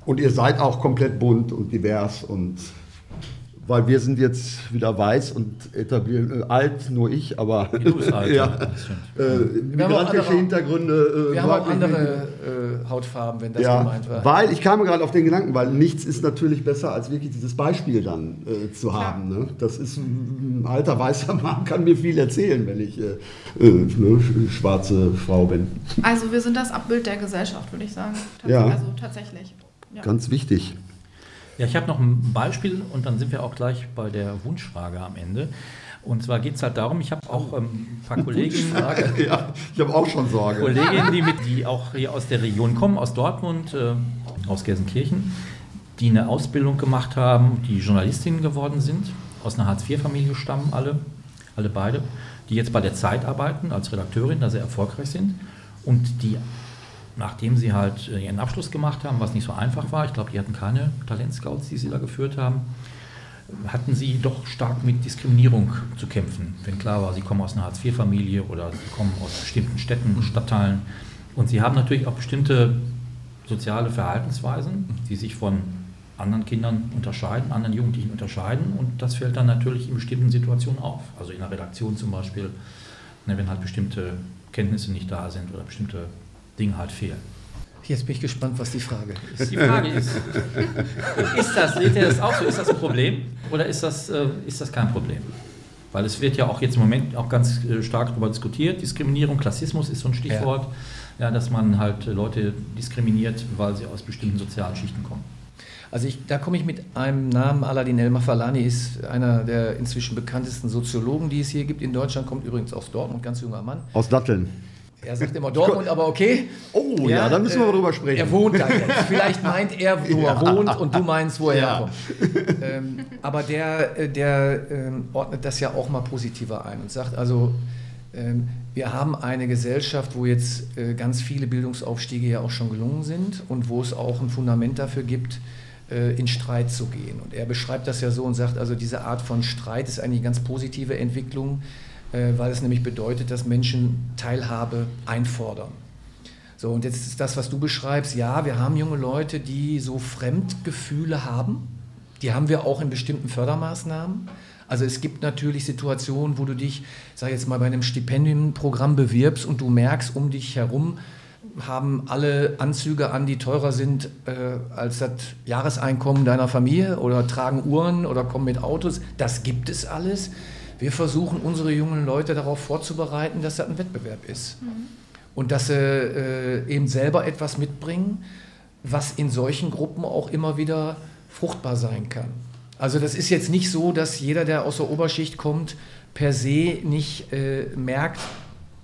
Und ihr seid auch komplett bunt und divers und weil wir sind jetzt wieder weiß und etabliert, äh, alt, nur ich, aber Du bist alt, *laughs* ja, äh, Wir haben auch migrantische andere- Hintergründe. Äh, Wir haben auch andere äh, Hautfarben, wenn das ja, gemeint war. weil ich kam gerade auf den Gedanken, weil nichts ist natürlich besser, als wirklich dieses Beispiel dann äh, zu haben. Ne? Das ist ein alter weißer Mann, kann mir viel erzählen, wenn ich äh, äh, ne, sch- schwarze Frau bin. Also wir sind das Abbild der Gesellschaft, würde ich sagen. Tats- Ja. Also tatsächlich. Ja. Ganz wichtig. Ja, ich habe noch ein Beispiel und dann sind wir auch gleich bei der Wunschfrage am Ende. Und zwar geht es halt darum, ich habe auch ähm, ein paar *laughs* Kolleginnen, ja, ich habe auch schon Sorge. Kolleginnen, die, mit, die auch hier aus der Region kommen, aus Dortmund, äh, aus Gelsenkirchen, die eine Ausbildung gemacht haben, die Journalistinnen geworden sind, aus einer Hartz-IV-Familie stammen alle, alle beide, die jetzt bei der Zeit arbeiten als Redakteurin, da sehr erfolgreich sind und die, nachdem sie halt äh, ihren Abschluss gemacht haben, was nicht so einfach war, ich glaube, die hatten keine Talentscouts, die sie da geführt haben, hatten sie doch stark mit Diskriminierung zu kämpfen. Wenn klar war, sie kommen aus einer Hartz-IV-Familie oder sie kommen aus bestimmten Städten, Stadtteilen. Und sie haben natürlich auch bestimmte soziale Verhaltensweisen, die sich von anderen Kindern unterscheiden, anderen Jugendlichen unterscheiden. Und das fällt dann natürlich in bestimmten Situationen auf. Also in der Redaktion zum Beispiel, ne, wenn halt bestimmte Kenntnisse nicht da sind oder bestimmte Dinge halt fehlen. Jetzt bin ich gespannt, was die Frage ist. Die Frage ist, ist das, seht ihr das auch so, ist das ein Problem oder ist das, äh, ist das kein Problem? Weil es wird ja auch jetzt im Moment auch ganz äh, stark darüber diskutiert, Diskriminierung, Klassismus ist so ein Stichwort, ja. dass man halt äh, Leute diskriminiert, weil sie aus bestimmten sozialen Schichten kommen. Also ich, da komme ich mit einem Namen, Aladin El-Mafalani ist einer der inzwischen bekanntesten Soziologen, die es hier gibt in Deutschland, kommt übrigens aus Dortmund, ganz junger Mann. Aus Datteln. Er sagt immer Dortmund, aber okay. Oh ja, dann müssen wir äh, drüber sprechen. Er wohnt da jetzt. *laughs* Vielleicht meint er, wo er wohnt und du meinst, wo er Ja. herkommt. Ähm, aber der, äh, der ähm, ordnet das ja auch mal positiver ein und sagt also, ähm, wir haben eine Gesellschaft, wo jetzt äh, ganz viele Bildungsaufstiege ja auch schon gelungen sind und wo es auch ein Fundament dafür gibt, äh, in Streit zu gehen. Und er beschreibt das ja so und sagt, also diese Art von Streit ist eigentlich eine ganz positive Entwicklung, weil es nämlich bedeutet, dass Menschen Teilhabe einfordern. So, und jetzt ist das, was du beschreibst, ja, wir haben junge Leute, die so Fremdgefühle haben. Die haben wir auch in bestimmten Fördermaßnahmen. Also es gibt natürlich Situationen, wo du dich, sag jetzt mal, bei einem Stipendienprogramm bewirbst und du merkst, um dich herum haben alle Anzüge an, die teurer sind äh, als das Jahreseinkommen deiner Familie oder tragen Uhren oder kommen mit Autos. Das gibt es alles. Wir versuchen unsere jungen Leute darauf vorzubereiten, dass das ein Wettbewerb ist. Und dass sie äh, eben selber etwas mitbringen, was in solchen Gruppen auch immer wieder fruchtbar sein kann. Also das ist jetzt nicht so, dass jeder, der aus der Oberschicht kommt, per se nicht äh, merkt,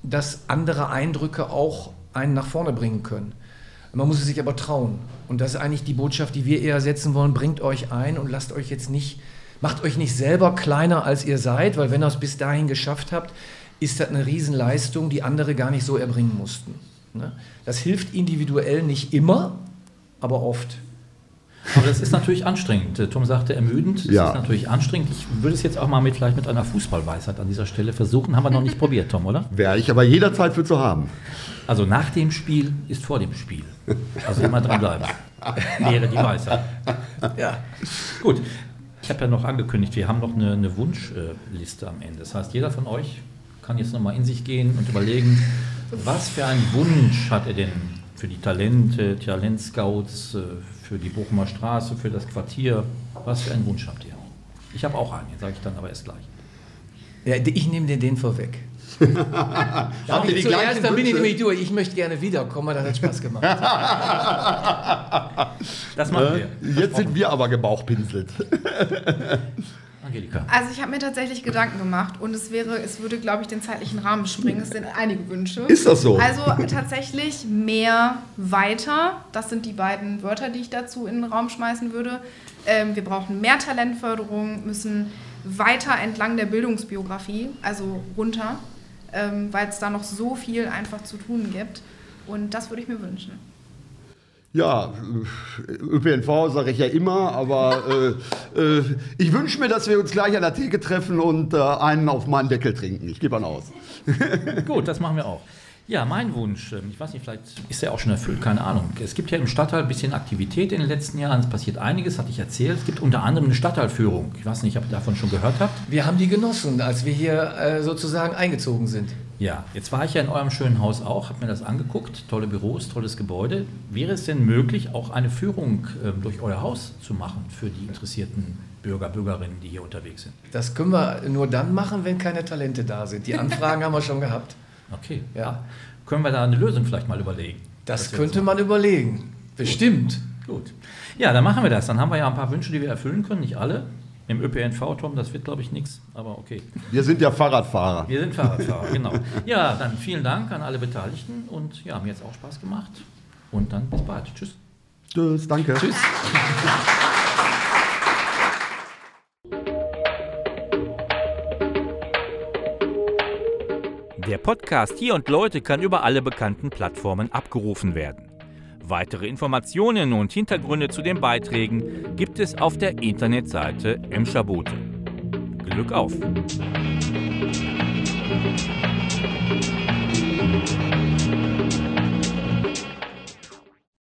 dass andere Eindrücke auch einen nach vorne bringen können. Man muss es sich aber trauen. Und das ist eigentlich die Botschaft, die wir eher setzen wollen. Bringt euch ein und lasst euch jetzt nicht, macht euch nicht selber kleiner, als ihr seid, weil wenn ihr es bis dahin geschafft habt, ist das eine Riesenleistung, die andere gar nicht so erbringen mussten. ne? Das hilft individuell nicht immer, aber oft. Aber das ist natürlich anstrengend. Tom sagte ermüdend. Das Ja. ist natürlich anstrengend. Ich würde es jetzt auch mal mit, vielleicht mit einer Fußballweisheit an dieser Stelle versuchen. Haben wir noch nicht *laughs* probiert, Tom, oder? Wäre ich aber jederzeit für zu haben. Also nach dem Spiel ist vor dem Spiel. Also immer dranbleiben. *laughs* Wäre die Weisheit. Ja. Gut. Ich habe ja noch angekündigt, wir haben noch eine, eine Wunschliste am Ende. Das heißt, jeder von euch kann jetzt nochmal in sich gehen und überlegen, was für einen Wunsch hat er denn für die Talente, Talentscouts, äh, für die Bochumer Straße, für das Quartier? Was für einen Wunsch habt ihr? Ich habe auch einen, sage ich dann aber erst gleich. Ja, ich nehme dir den vorweg. *laughs* Darf ihr ich die zuerst, gleichen dann bin ich nämlich durch. Ich möchte gerne wiederkommen, das hat Spaß gemacht. *laughs* Das machen Äh, wir. Jetzt sind wir aber gebauchpinselt. *laughs* Angelika. Also ich habe mir tatsächlich Gedanken gemacht und es wäre, es würde, glaube ich, den zeitlichen Rahmen springen. Es sind einige Wünsche. Ist das so? Also tatsächlich mehr weiter. Das sind die beiden Wörter, die ich dazu in den Raum schmeißen würde. Ähm, wir brauchen mehr Talentförderung, müssen weiter entlang der Bildungsbiografie, also runter. Ähm, weil es da noch so viel einfach zu tun gibt. Und das würde ich mir wünschen. Ja, ÖPNV sage ich ja immer, aber äh, äh, ich wünsche mir, dass wir uns gleich an der Theke treffen und äh, einen auf meinen Deckel trinken. Ich gebe einen aus. Gut, das machen wir auch. Ja, mein Wunsch, ähm, ich weiß nicht, vielleicht ist er auch schon erfüllt, keine Ahnung. Es gibt ja im Stadtteil ein bisschen Aktivität in den letzten Jahren. Es passiert einiges, hatte ich erzählt. Es gibt unter anderem eine Stadtteilführung. Ich weiß nicht, ob ihr davon schon gehört habt. Wir haben die genossen, als wir hier äh, sozusagen eingezogen sind. Ja, jetzt war ich ja in eurem schönen Haus auch, habe mir das angeguckt. Tolle Büros, tolles Gebäude. Wäre es denn möglich, auch eine Führung äh, durch euer Haus zu machen für die interessierten Bürger, Bürgerinnen, die hier unterwegs sind? Das können wir nur dann machen, wenn keine Talente da sind. Die Anfragen *laughs* haben wir schon gehabt. Okay, ja. Können wir da eine Lösung vielleicht mal überlegen? Das könnte man überlegen. Bestimmt. Gut. Ja, dann machen wir das. Dann haben wir ja ein paar Wünsche, die wir erfüllen können. Nicht alle. Im ÖPNV, Tom, das wird, glaube ich, nichts, aber okay. Wir sind ja Fahrradfahrer. Wir sind Fahrradfahrer, genau. Ja, dann vielen Dank an alle Beteiligten und ja, mir hat es auch Spaß gemacht. Und dann bis bald. Tschüss. Tschüss, danke. Tschüss. Der Podcast Hier und Leute kann über alle bekannten Plattformen abgerufen werden. Weitere Informationen und Hintergründe zu den Beiträgen gibt es auf der Internetseite Emschabote. Glück auf!